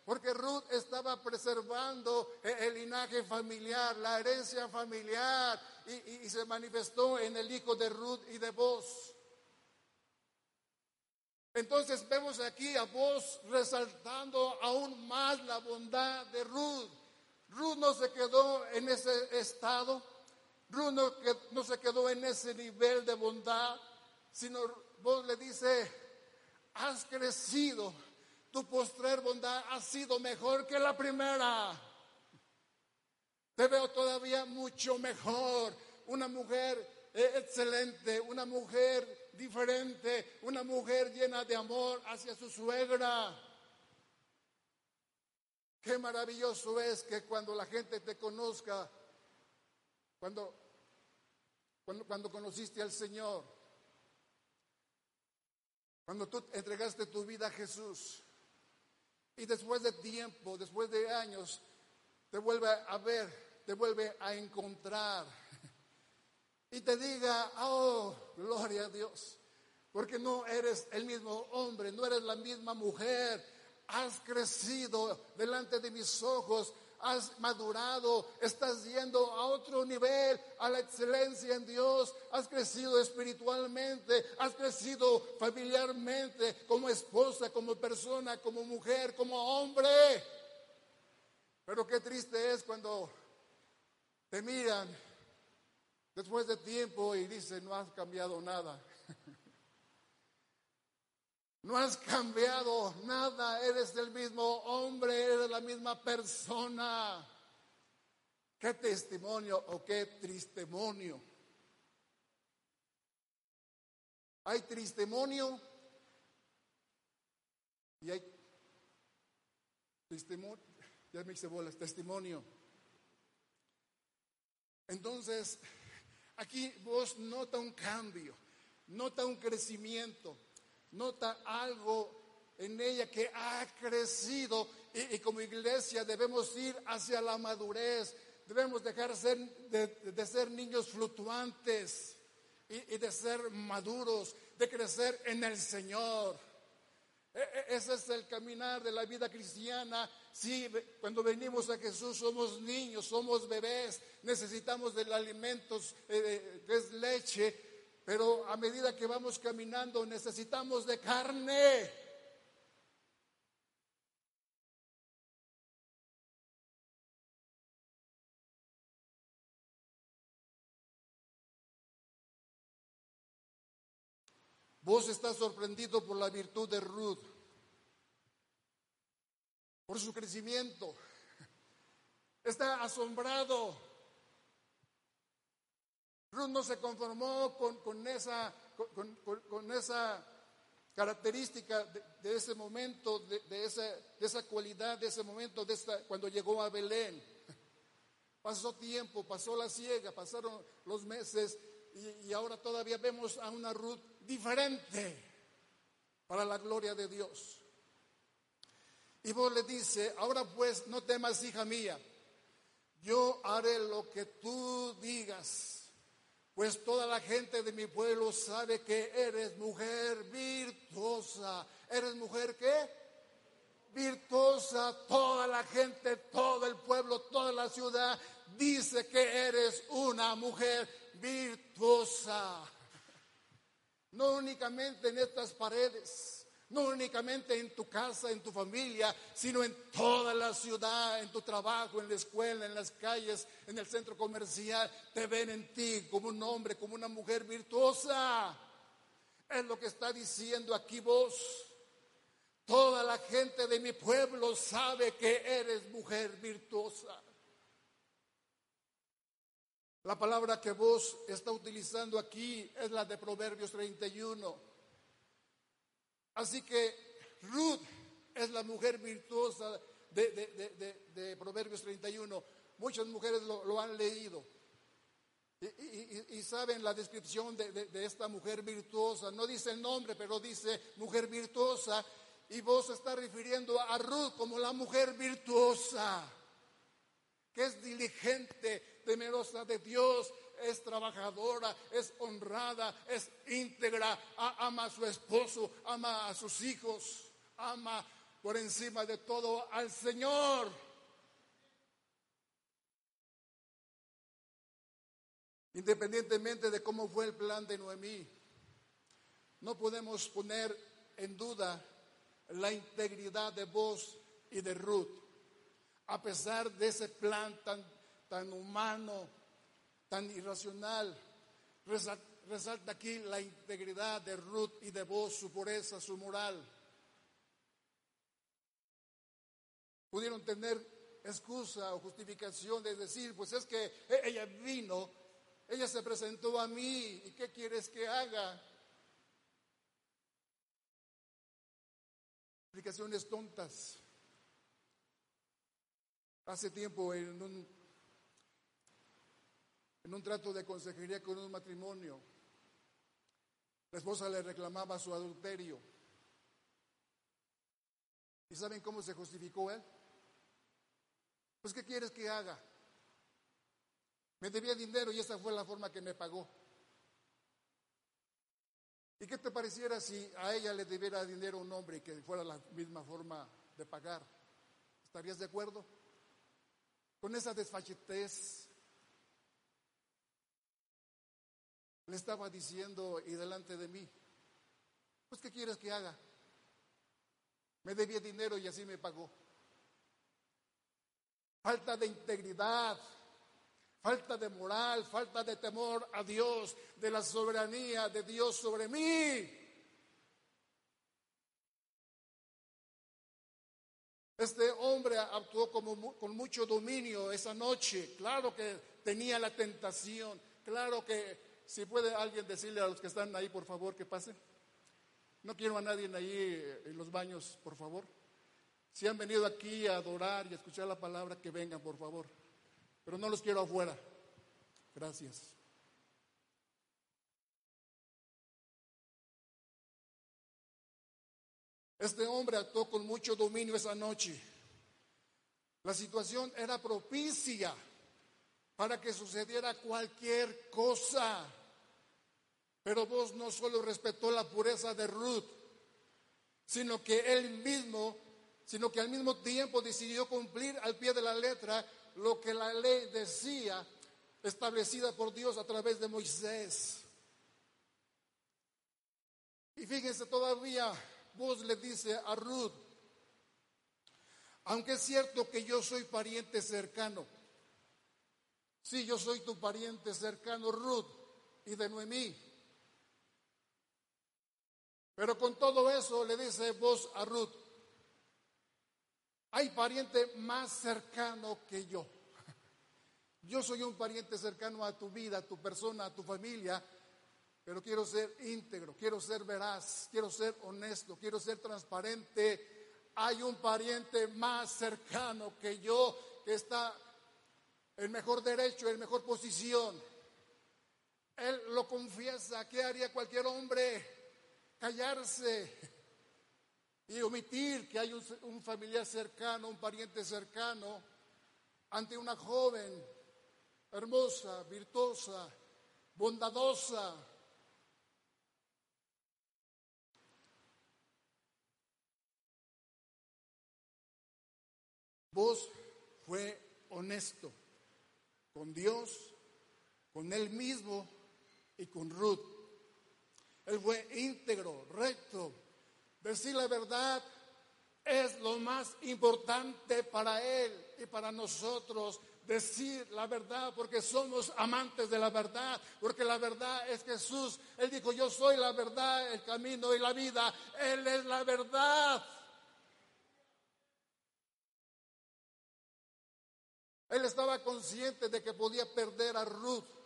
porque Ruth estaba preservando el, linaje familiar, la herencia familiar, y, se manifestó en el hijo de Ruth y de vos. Entonces vemos aquí a vos resaltando aún más la bondad de Ruth. Ruth no se quedó en ese estado, Ruth no, se quedó en ese nivel de bondad, sino vos le dice, has crecido, tu postrer bondad ha sido mejor que la primera. Te veo todavía mucho mejor, una mujer eh, excelente, una mujer diferente, una mujer llena de amor hacia su suegra. Qué maravilloso es que cuando la gente te conozca, cuando, cuando, cuando conociste al Señor, cuando tú entregaste tu vida a Jesús y después de tiempo, después de años, te vuelve a ver, te vuelve a encontrar. Y te diga, oh, gloria a Dios, porque no eres el mismo hombre, no eres la misma mujer, has crecido delante de mis ojos, has madurado, estás yendo a otro nivel, a la excelencia en Dios, has crecido espiritualmente, has crecido familiarmente, como esposa, como persona, como mujer, como hombre. Pero qué triste es cuando te miran después de tiempo y dicen, no has cambiado nada. No has cambiado nada, eres el mismo hombre, eres la misma persona. Qué testimonio o qué tristemonio. Hay tristemonio y hay testimonio, ya me hice bolas, testimonio. Entonces, aquí vos nota un cambio, nota un crecimiento nota algo en ella que ha crecido y, como iglesia debemos ir hacia la madurez, debemos dejar de, ser niños fluctuantes y, de ser maduros, de crecer en el Señor. E, e, ese es el caminar de la vida cristiana. Sí, cuando venimos a Jesús somos niños, somos bebés, necesitamos del alimentos eh, que es leche, pero a medida que vamos caminando necesitamos de carne. Vos estás sorprendido por la virtud de Ruth, por su crecimiento. Está asombrado Ruth no se conformó con, esa, con, esa característica de, ese momento, de, esa, cualidad, de ese momento, de esta, cuando llegó a Belén. Pasó tiempo, pasó la ciega, pasaron los meses y, y ahora todavía vemos a una Ruth diferente para la gloria de Dios. Y vos le dice, ahora pues no temas, hija mía, yo haré lo que tú digas pues toda la gente de mi pueblo sabe que eres mujer virtuosa. ¿Eres mujer qué? Virtuosa. Toda la gente, todo el pueblo, toda la ciudad dice que eres una mujer virtuosa. No únicamente en estas paredes no únicamente en tu casa, en tu familia, sino en toda la ciudad, en tu trabajo, en la escuela, en las calles, en el centro comercial. Te ven en ti como un hombre, como una mujer virtuosa. Es lo que está diciendo aquí vos. Toda la gente de mi pueblo sabe que eres mujer virtuosa. La palabra que vos está utilizando aquí es la de Proverbios 31. Así que Ruth es la mujer virtuosa de, Proverbios 31. Muchas mujeres lo, han leído. Y, saben la descripción de, esta mujer virtuosa. No dice el nombre, pero dice mujer virtuosa. Y vos está refiriendo a Ruth como la mujer virtuosa, que es diligente, temerosa de Dios, es trabajadora, es honrada, es íntegra, ama a su esposo, ama a sus hijos, ama por encima de todo al Señor. Independientemente de cómo fue el plan de Noemí, no podemos poner en duda la integridad de vos y de Ruth, a pesar de ese plan tan, tan humano, tan irracional. Resalta aquí la integridad de Ruth y de vos, su pureza, su moral. Pudieron tener excusa o justificación de decir, pues es que e-, ella vino, ella se presentó a mí, ¿y qué quieres que haga? Explicaciones tontas. Hace tiempo en un en un trato de consejería con un matrimonio. La esposa le reclamaba su adulterio. ¿Y saben cómo se justificó él? Pues, ¿qué quieres que haga? Me debía dinero y esa fue la forma que me pagó. ¿Y qué te pareciera si a ella le debiera dinero un hombre y que fuera la misma forma de pagar? ¿Estarías de acuerdo? con esa desfachetez, le estaba diciendo y delante de mí, pues ¿qué quieres que haga? Me debía dinero y así me pagó. Falta de integridad, falta de moral, falta de temor a Dios, de la soberanía de Dios sobre mí. Este hombre actuó con mucho dominio esa noche. Claro que tenía la tentación. Claro que si puede alguien decirle a los que están ahí, por favor, que pasen. No quiero a nadie ahí en los baños, por favor. Si han venido aquí a adorar y a escuchar la palabra, que vengan, por favor. Pero no los quiero afuera. Gracias. Este hombre actuó con mucho dominio esa noche. La situación era propicia para que sucediera cualquier cosa. Pero vos no solo respetó la pureza de Ruth, sino que él mismo, sino que al mismo tiempo decidió cumplir al pie de la letra lo que la ley decía, establecida por Dios a través de Moisés. Y fíjense todavía voz le dice a Ruth, aunque es cierto que yo soy pariente cercano, sí, yo soy tu pariente cercano, Ruth, y de Noemí. Pero con todo eso le dice vos a Ruth, hay pariente más cercano que yo. Yo soy un pariente cercano a tu vida, a tu persona, a tu familia, pero quiero ser íntegro, quiero ser veraz, quiero ser honesto, quiero ser transparente. Hay un pariente más cercano que yo que está en mejor derecho, en mejor posición. Él lo confiesa. ¿Qué haría cualquier hombre? Callarse y omitir que hay un, familiar cercano, un pariente cercano, ante una joven hermosa, virtuosa, bondadosa, Vos fue honesto con Dios, con él mismo y con Ruth. Él fue íntegro, recto. Decir la verdad es lo más importante para él y para nosotros. Decir la verdad porque somos amantes de la verdad, porque la verdad es Jesús. Él dijo, yo soy la verdad, el camino y la vida. Él es la verdad. Él estaba consciente de que podía perder a Ruth.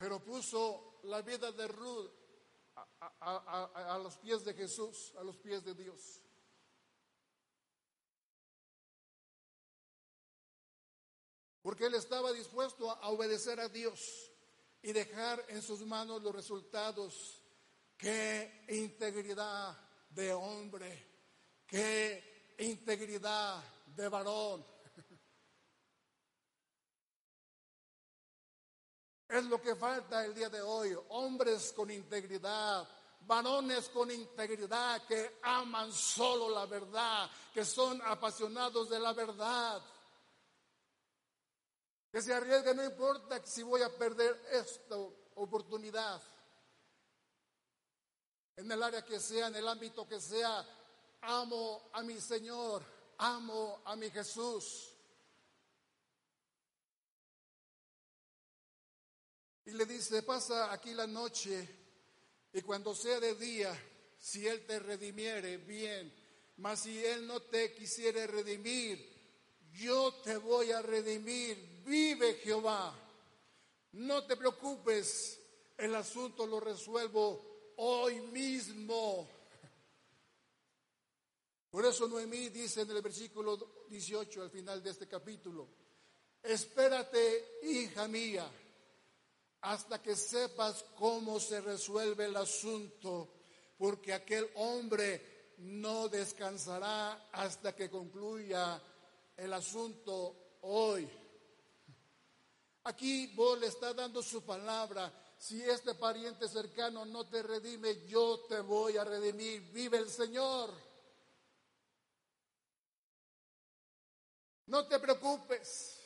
Pero puso la vida de Ruth a, los pies de Jesús, a los pies de Dios. Porque él estaba dispuesto a obedecer a Dios y dejar en sus manos los resultados. Qué integridad de hombre, qué integridad de varón. Es lo que falta el día de hoy. Hombres con integridad, varones con integridad que aman solo la verdad, que son apasionados de la verdad. Que se arriesguen, no importa si voy a perder esta oportunidad. En el área que sea, en el ámbito que sea, amo a mi Señor, amo a mi Jesús. Y le dice, pasa aquí la noche y cuando sea de día, si Él te redimiere, bien, mas si Él no te quisiere redimir, yo te voy a redimir, vive Jehová. No te preocupes, el asunto lo resuelvo hoy mismo. Por eso Noemí dice en el versículo 18 al final de este capítulo, espérate, hija mía, hasta que sepas cómo se resuelve el asunto, porque aquel hombre no descansará hasta que concluya el asunto hoy. Aquí vos le está dando su palabra. Si este pariente cercano no te redime, yo te voy a redimir. Vive el Señor. No te preocupes.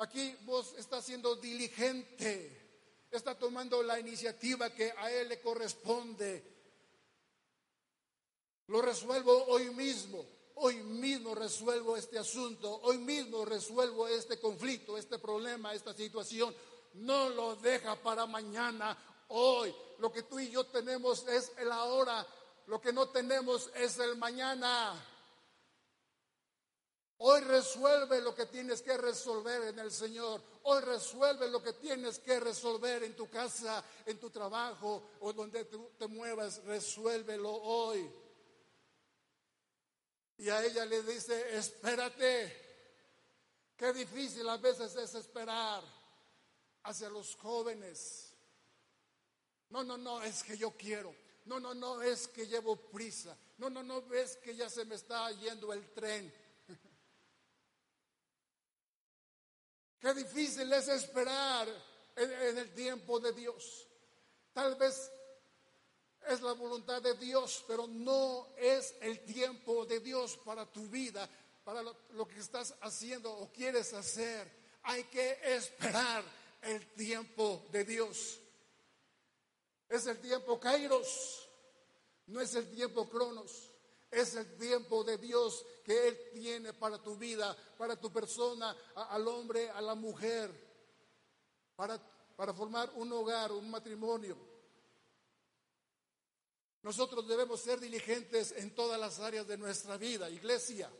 Aquí vos estás siendo diligente, está tomando la iniciativa que a él le corresponde. Lo resuelvo hoy mismo, hoy mismo resuelvo este asunto, hoy mismo resuelvo este conflicto, este problema, esta situación. No lo deja para mañana, hoy. Lo que tú y yo tenemos es el ahora, lo que no tenemos es el mañana. Hoy resuelve lo que tienes que resolver en el Señor. Hoy resuelve lo que tienes que resolver en tu casa, en tu trabajo o donde tú te muevas. Resuélvelo hoy. Y a ella le dice, espérate. Qué difícil a veces es esperar hacia los jóvenes. No, no, no, es que yo quiero. No, no, no, es que llevo prisa. No, no, no, ves que ya se me está yendo el tren. Qué difícil es esperar en, el tiempo de Dios. Tal vez es la voluntad de Dios, pero no es el tiempo de Dios para tu vida, para lo, que estás haciendo o quieres hacer. Hay que esperar el tiempo de Dios. Es el tiempo Kairos, no es el tiempo Cronos. Es el tiempo de Dios que Él tiene para tu vida, para tu persona, al hombre, a la mujer, para, para formar un hogar, un matrimonio. Nosotros debemos ser diligentes en todas las áreas de nuestra vida, iglesia.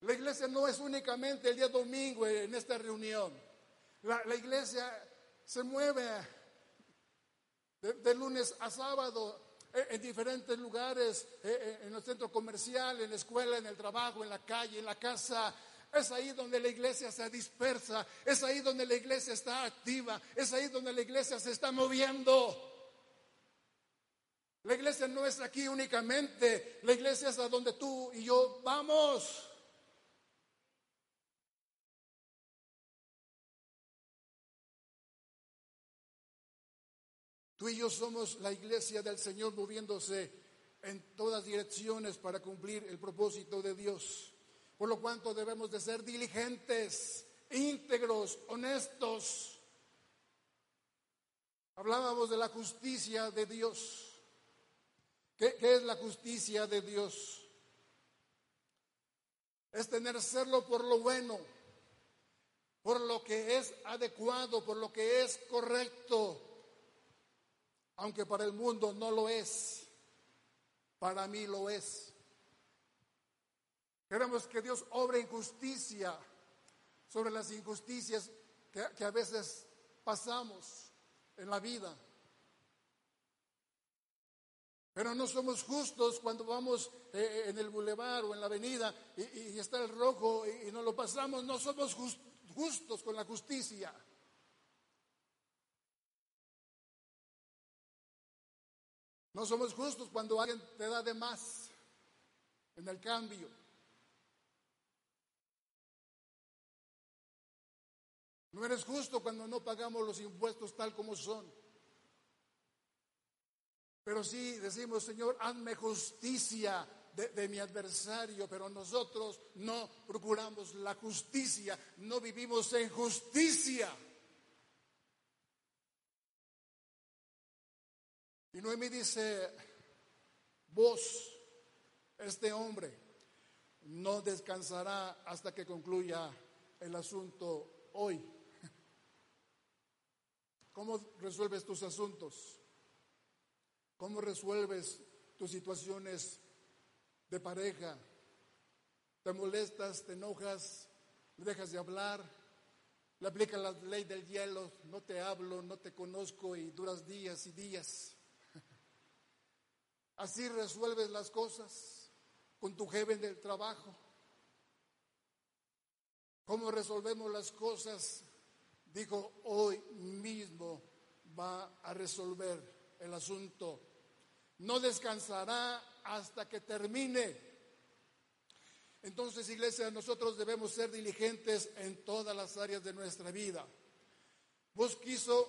La iglesia no es únicamente el día domingo en esta reunión. La, iglesia se mueve de lunes a sábado en diferentes lugares, eh, eh, en el centro comercial, en la escuela, en el trabajo, en la calle, en la casa. Es ahí donde la iglesia se dispersa, es ahí donde la iglesia está activa, es ahí donde la iglesia se está moviendo. La iglesia no es aquí únicamente, la iglesia es a donde tú y yo vamos. Tú y yo somos la iglesia del Señor moviéndose en todas direcciones para cumplir el propósito de Dios. Por lo cuanto debemos de ser diligentes, íntegros, honestos. Hablábamos de la justicia de Dios. ¿Qué, qué es la justicia de Dios? Es tener serlo por lo bueno, por lo que es adecuado, por lo que es correcto, aunque para el mundo no lo es, para mí lo es. Queremos que Dios obre injusticia sobre las injusticias que, a veces pasamos en la vida. Pero no somos justos cuando vamos eh, eh, en el bulevar o en la avenida y, está el rojo y, no lo pasamos. No somos justos con la justicia. No somos justos cuando alguien te da de más en el cambio. No eres justo cuando no pagamos los impuestos tal como son. Pero sí decimos, Señor, hazme justicia de, de, mi adversario, pero nosotros no procuramos la justicia, no vivimos en justicia. Y Noemí dice, vos, este hombre, no descansará hasta que concluya el asunto hoy. ¿Cómo resuelves tus asuntos? ¿Cómo resuelves tus situaciones de pareja? ¿Te molestas, te enojas, dejas de hablar? Le aplicas la ley del hielo, no te hablo, no te conozco y duras días y días. Así resuelves las cosas con tu jefe del trabajo. ¿Cómo resolvemos las cosas? Dijo, hoy mismo va a resolver el asunto. No descansará hasta que termine. Entonces, iglesia, nosotros debemos ser diligentes en todas las áreas de nuestra vida. Vos quiso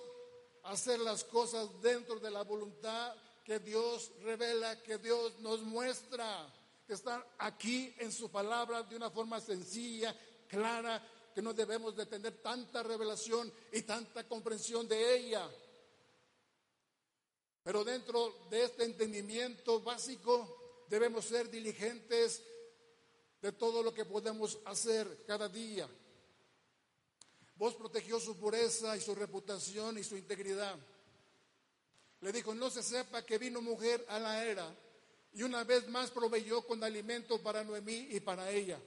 hacer las cosas dentro de la voluntad que Dios revela, que Dios nos muestra. que están aquí en su palabra de una forma sencilla, clara, que no debemos de tener tanta revelación y tanta comprensión de ella. Pero dentro de este entendimiento básico debemos ser diligentes de todo lo que podemos hacer cada día. Vos protegió su pureza y su reputación y su integridad. Le dijo, no se sepa que vino mujer a la era y una vez más proveyó con alimento para Noemí y para ella.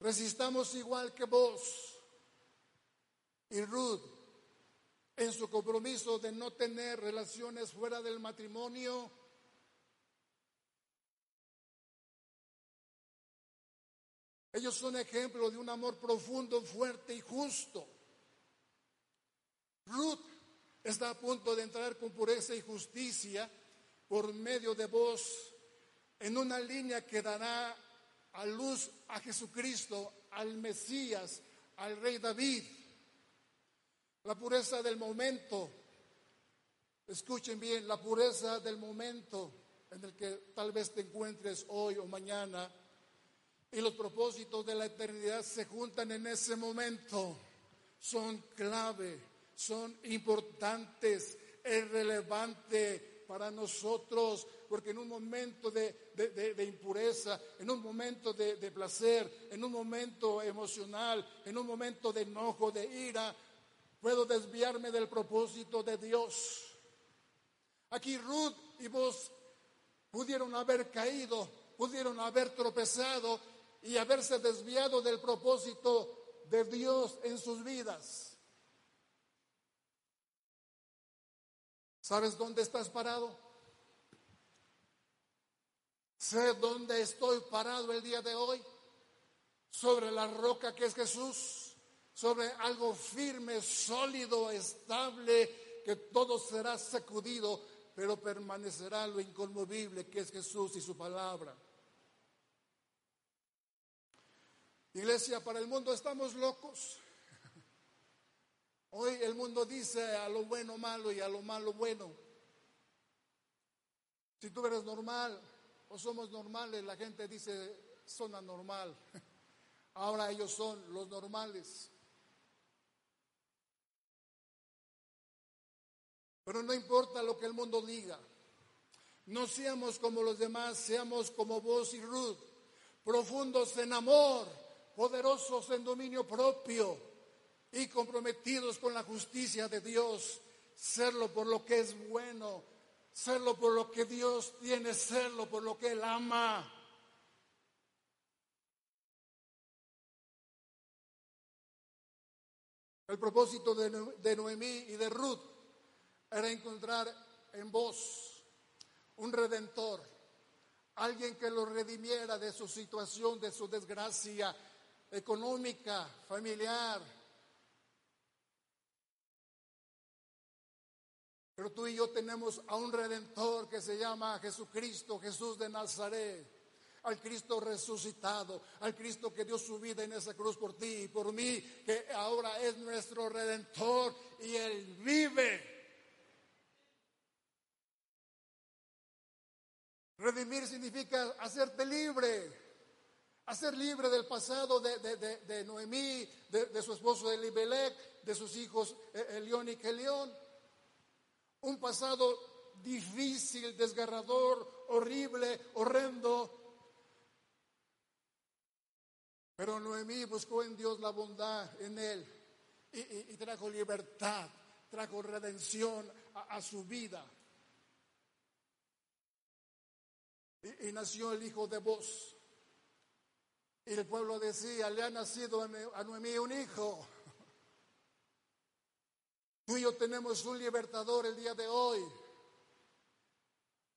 Resistamos igual que vos y Ruth en su compromiso de no tener relaciones fuera del matrimonio. Ellos son ejemplo de un amor profundo, fuerte y justo. Ruth está a punto de entrar con pureza y justicia por medio de vos en una línea que dará a luz a Jesucristo, al Mesías, al Rey David. La pureza del momento, escuchen bien, la pureza del momento en el que tal vez te encuentres hoy o mañana y los propósitos de la eternidad se juntan en ese momento. Son clave, son importantes, es relevante para nosotros, porque en un momento de, impureza, en un momento de, de placer, en un momento emocional, en un momento de enojo, de ira, puedo desviarme del propósito de Dios. Aquí Ruth y vos pudieron haber caído, pudieron haber tropezado y haberse desviado del propósito de Dios en sus vidas. ¿Sabes dónde estás parado? Sé dónde estoy parado el día de hoy. Sobre la roca que es Jesús. Sobre algo firme, sólido, estable, que todo será sacudido, pero permanecerá lo inconmovible que es Jesús y su palabra. Iglesia, para el mundo estamos locos. Hoy el mundo dice a lo bueno malo y a lo malo bueno. Si tú eres normal o somos normales, la gente dice son anormal. Ahora ellos son los normales. Pero no importa lo que el mundo diga. No seamos como los demás, seamos como vos y Ruth, profundos en amor, poderosos en dominio propio y comprometidos con la justicia de Dios, serlo por lo que es bueno, serlo por lo que Dios tiene, serlo por lo que Él ama. El propósito de Noemí y de Ruth era encontrar en vos un redentor, alguien que lo redimiera de su situación, de su desgracia económica, familiar, Pero tú y yo tenemos a un redentor que se llama Jesucristo, Jesús de Nazaret, al Cristo resucitado, al Cristo que dio su vida en esa cruz por ti y por mí, que ahora es nuestro redentor y Él vive. Redimir significa hacerte libre. Hacer libre del pasado de, Noemí, de, su esposo Elimelech, de sus hijos eh, Elión y Kelión un pasado difícil, desgarrador, horrible, horrendo. Pero Noemí buscó en Dios la bondad en él y, trajo libertad, trajo redención a, su vida. Y, nació el hijo de vos. Y el pueblo decía, le ha nacido a Noemí un hijo. Tú y yo tenemos un libertador el día de hoy,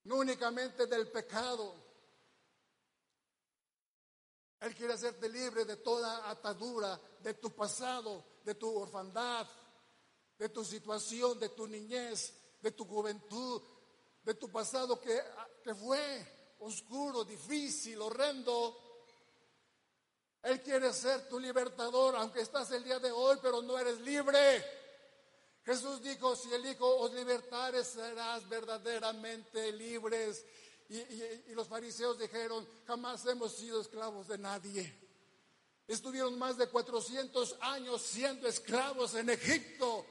no únicamente del pecado. Él quiere hacerte libre de toda atadura, de tu pasado, de tu orfandad, de tu situación, de tu niñez, de tu juventud, de tu pasado que, que fue oscuro, difícil, horrendo. Él quiere ser tu libertador, aunque estás el día de hoy, pero no eres libre. Jesús dijo, si el Hijo os libertare, serás verdaderamente libres. Y, y los fariseos dijeron, jamás hemos sido esclavos de nadie. Estuvieron más de 400 años siendo esclavos en Egipto.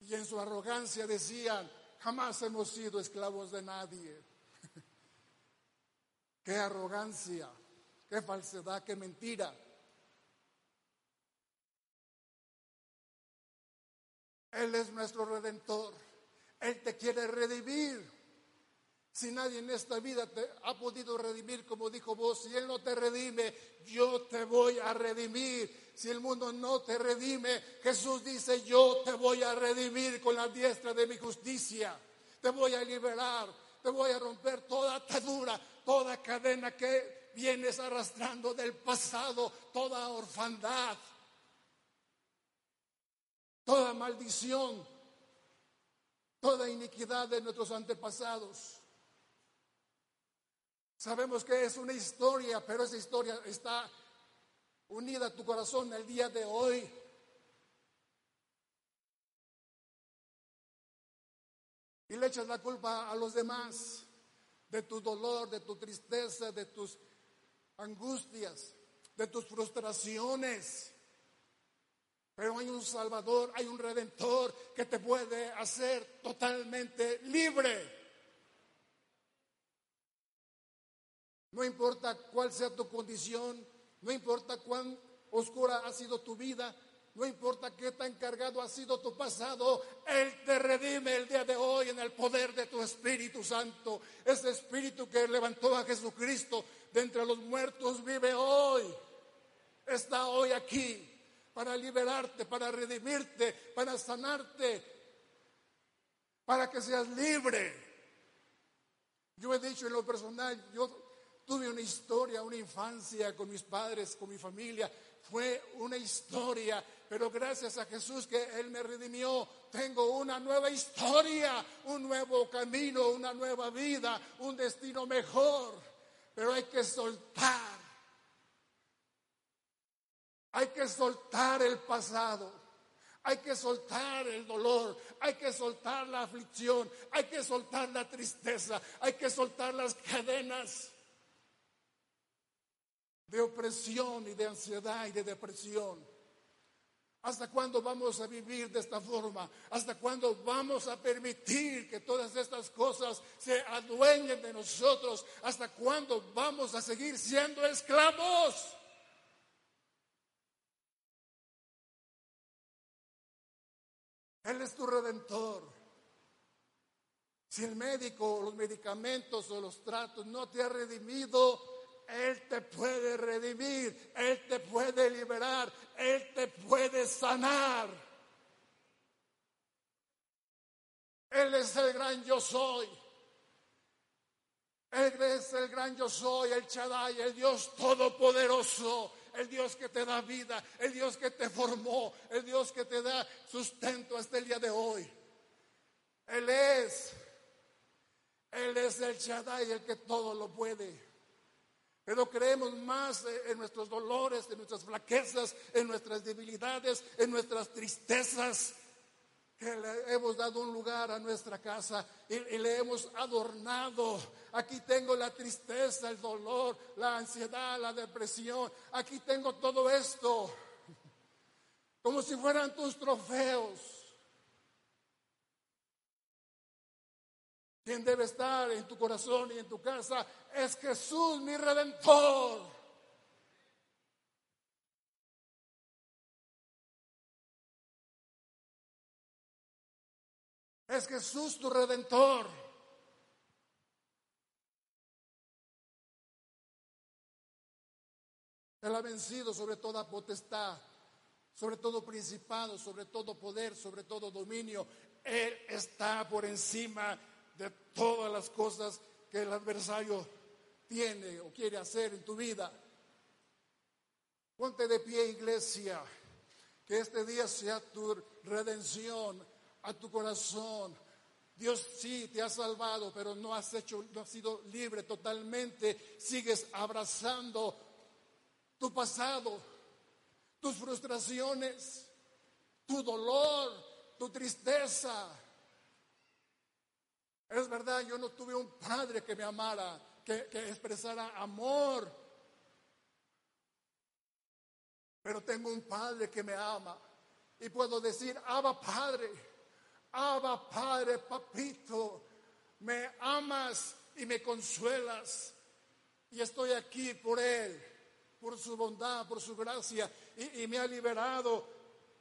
Y en su arrogancia decían, jamás hemos sido esclavos de nadie. qué arrogancia, qué falsedad, qué mentira. Él es nuestro redentor. Él te quiere redimir. Si nadie en esta vida te ha podido redimir, como dijo vos, si Él no te redime, yo te voy a redimir. Si el mundo no te redime, Jesús dice, yo te voy a redimir con la diestra de mi justicia. Te voy a liberar, te voy a romper toda atadura, toda cadena que vienes arrastrando del pasado, toda orfandad, toda maldición, toda iniquidad de nuestros antepasados. Sabemos que es una historia, pero esa historia está unida a tu corazón el día de hoy. Y le echas la culpa a los demás de tu dolor, de tu tristeza, de tus angustias, de tus frustraciones. Pero hay un Salvador, hay un Redentor que te puede hacer totalmente libre. No importa cuál sea tu condición, no importa cuán oscura ha sido tu vida, no importa qué tan cargado ha sido tu pasado, Él te redime el día de hoy en el poder de tu Espíritu Santo. Ese Espíritu que levantó a Jesucristo de entre los muertos vive hoy. Está hoy aquí para liberarte, para redimirte, para sanarte, para que seas libre. Yo he dicho en lo personal, yo Tuve una historia, una infancia con mis padres, con mi familia. Fue una historia, pero gracias a Jesús que Él me redimió, tengo una nueva historia, un nuevo camino, una nueva vida, un destino mejor. Pero hay que soltar. Hay que soltar el pasado. Hay que soltar el dolor, hay que soltar la aflicción, hay que soltar la tristeza, hay que soltar las cadenas de opresión y de ansiedad y de depresión. ¿Hasta cuándo vamos a vivir de esta forma? ¿Hasta cuándo vamos a permitir que todas estas cosas se adueñen de nosotros? ¿Hasta cuándo vamos a seguir siendo esclavos? Él es tu redentor. Si el médico, los medicamentos o los tratos no te ha redimido, él te puede redimir, Él te puede liberar, Él te puede sanar. Él es el gran yo soy. Él es el gran yo soy, el Chadai, el Dios todopoderoso, el Dios que te da vida, el Dios que te formó, el Dios que te da sustento hasta el día de hoy. Él es, Él es el Chadai, el que todo lo puede. Pero creemos más en nuestros dolores, en nuestras flaquezas, en nuestras debilidades, en nuestras tristezas, hemos dado un lugar a nuestra casa y, le hemos adornado. Aquí tengo la tristeza, el dolor, la ansiedad, la depresión. Aquí tengo todo esto, como si fueran tus trofeos. Quien debe estar en tu corazón y en tu casa es Jesús, mi redentor. Es Jesús tu redentor. Él ha vencido sobre toda potestad, sobre todo principado, sobre todo poder, sobre todo dominio. Él está por encima de todas las cosas que el adversario tiene o quiere hacer en tu vida. Ponte de pie, iglesia, que este día sea tu redención a tu corazón. Dios sí te ha salvado, pero no has hecho, no has sido libre totalmente. Sigues abrazando tu pasado, tus frustraciones, tu dolor, tu tristeza, Es verdad, yo no tuve un padre que me amara, que, que expresara amor. Pero tengo un padre que me ama. Y puedo decir, Abba Padre, Abba Padre, papito, me amas y me consuelas. Y estoy aquí por Él, por su bondad, por su gracia. Y, y me ha liberado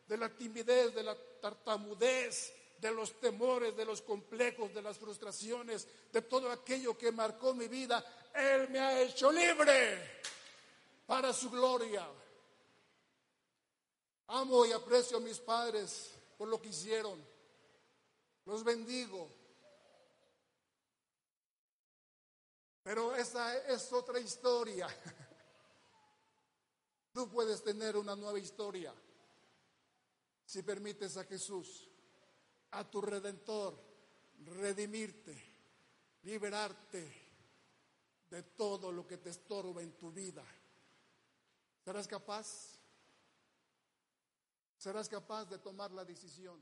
de la timidez, de la tartamudez, de los temores, de los complejos, de las frustraciones, de todo aquello que marcó mi vida. Él me ha hecho libre para su gloria. Amo y aprecio a mis padres por lo que hicieron. Los bendigo. Pero esa es otra historia. Tú puedes tener una nueva historia si permites a Jesús, a tu redentor, redimirte, liberarte de todo lo que te estorba en tu vida. ¿Serás capaz? ¿Serás capaz de tomar la decisión?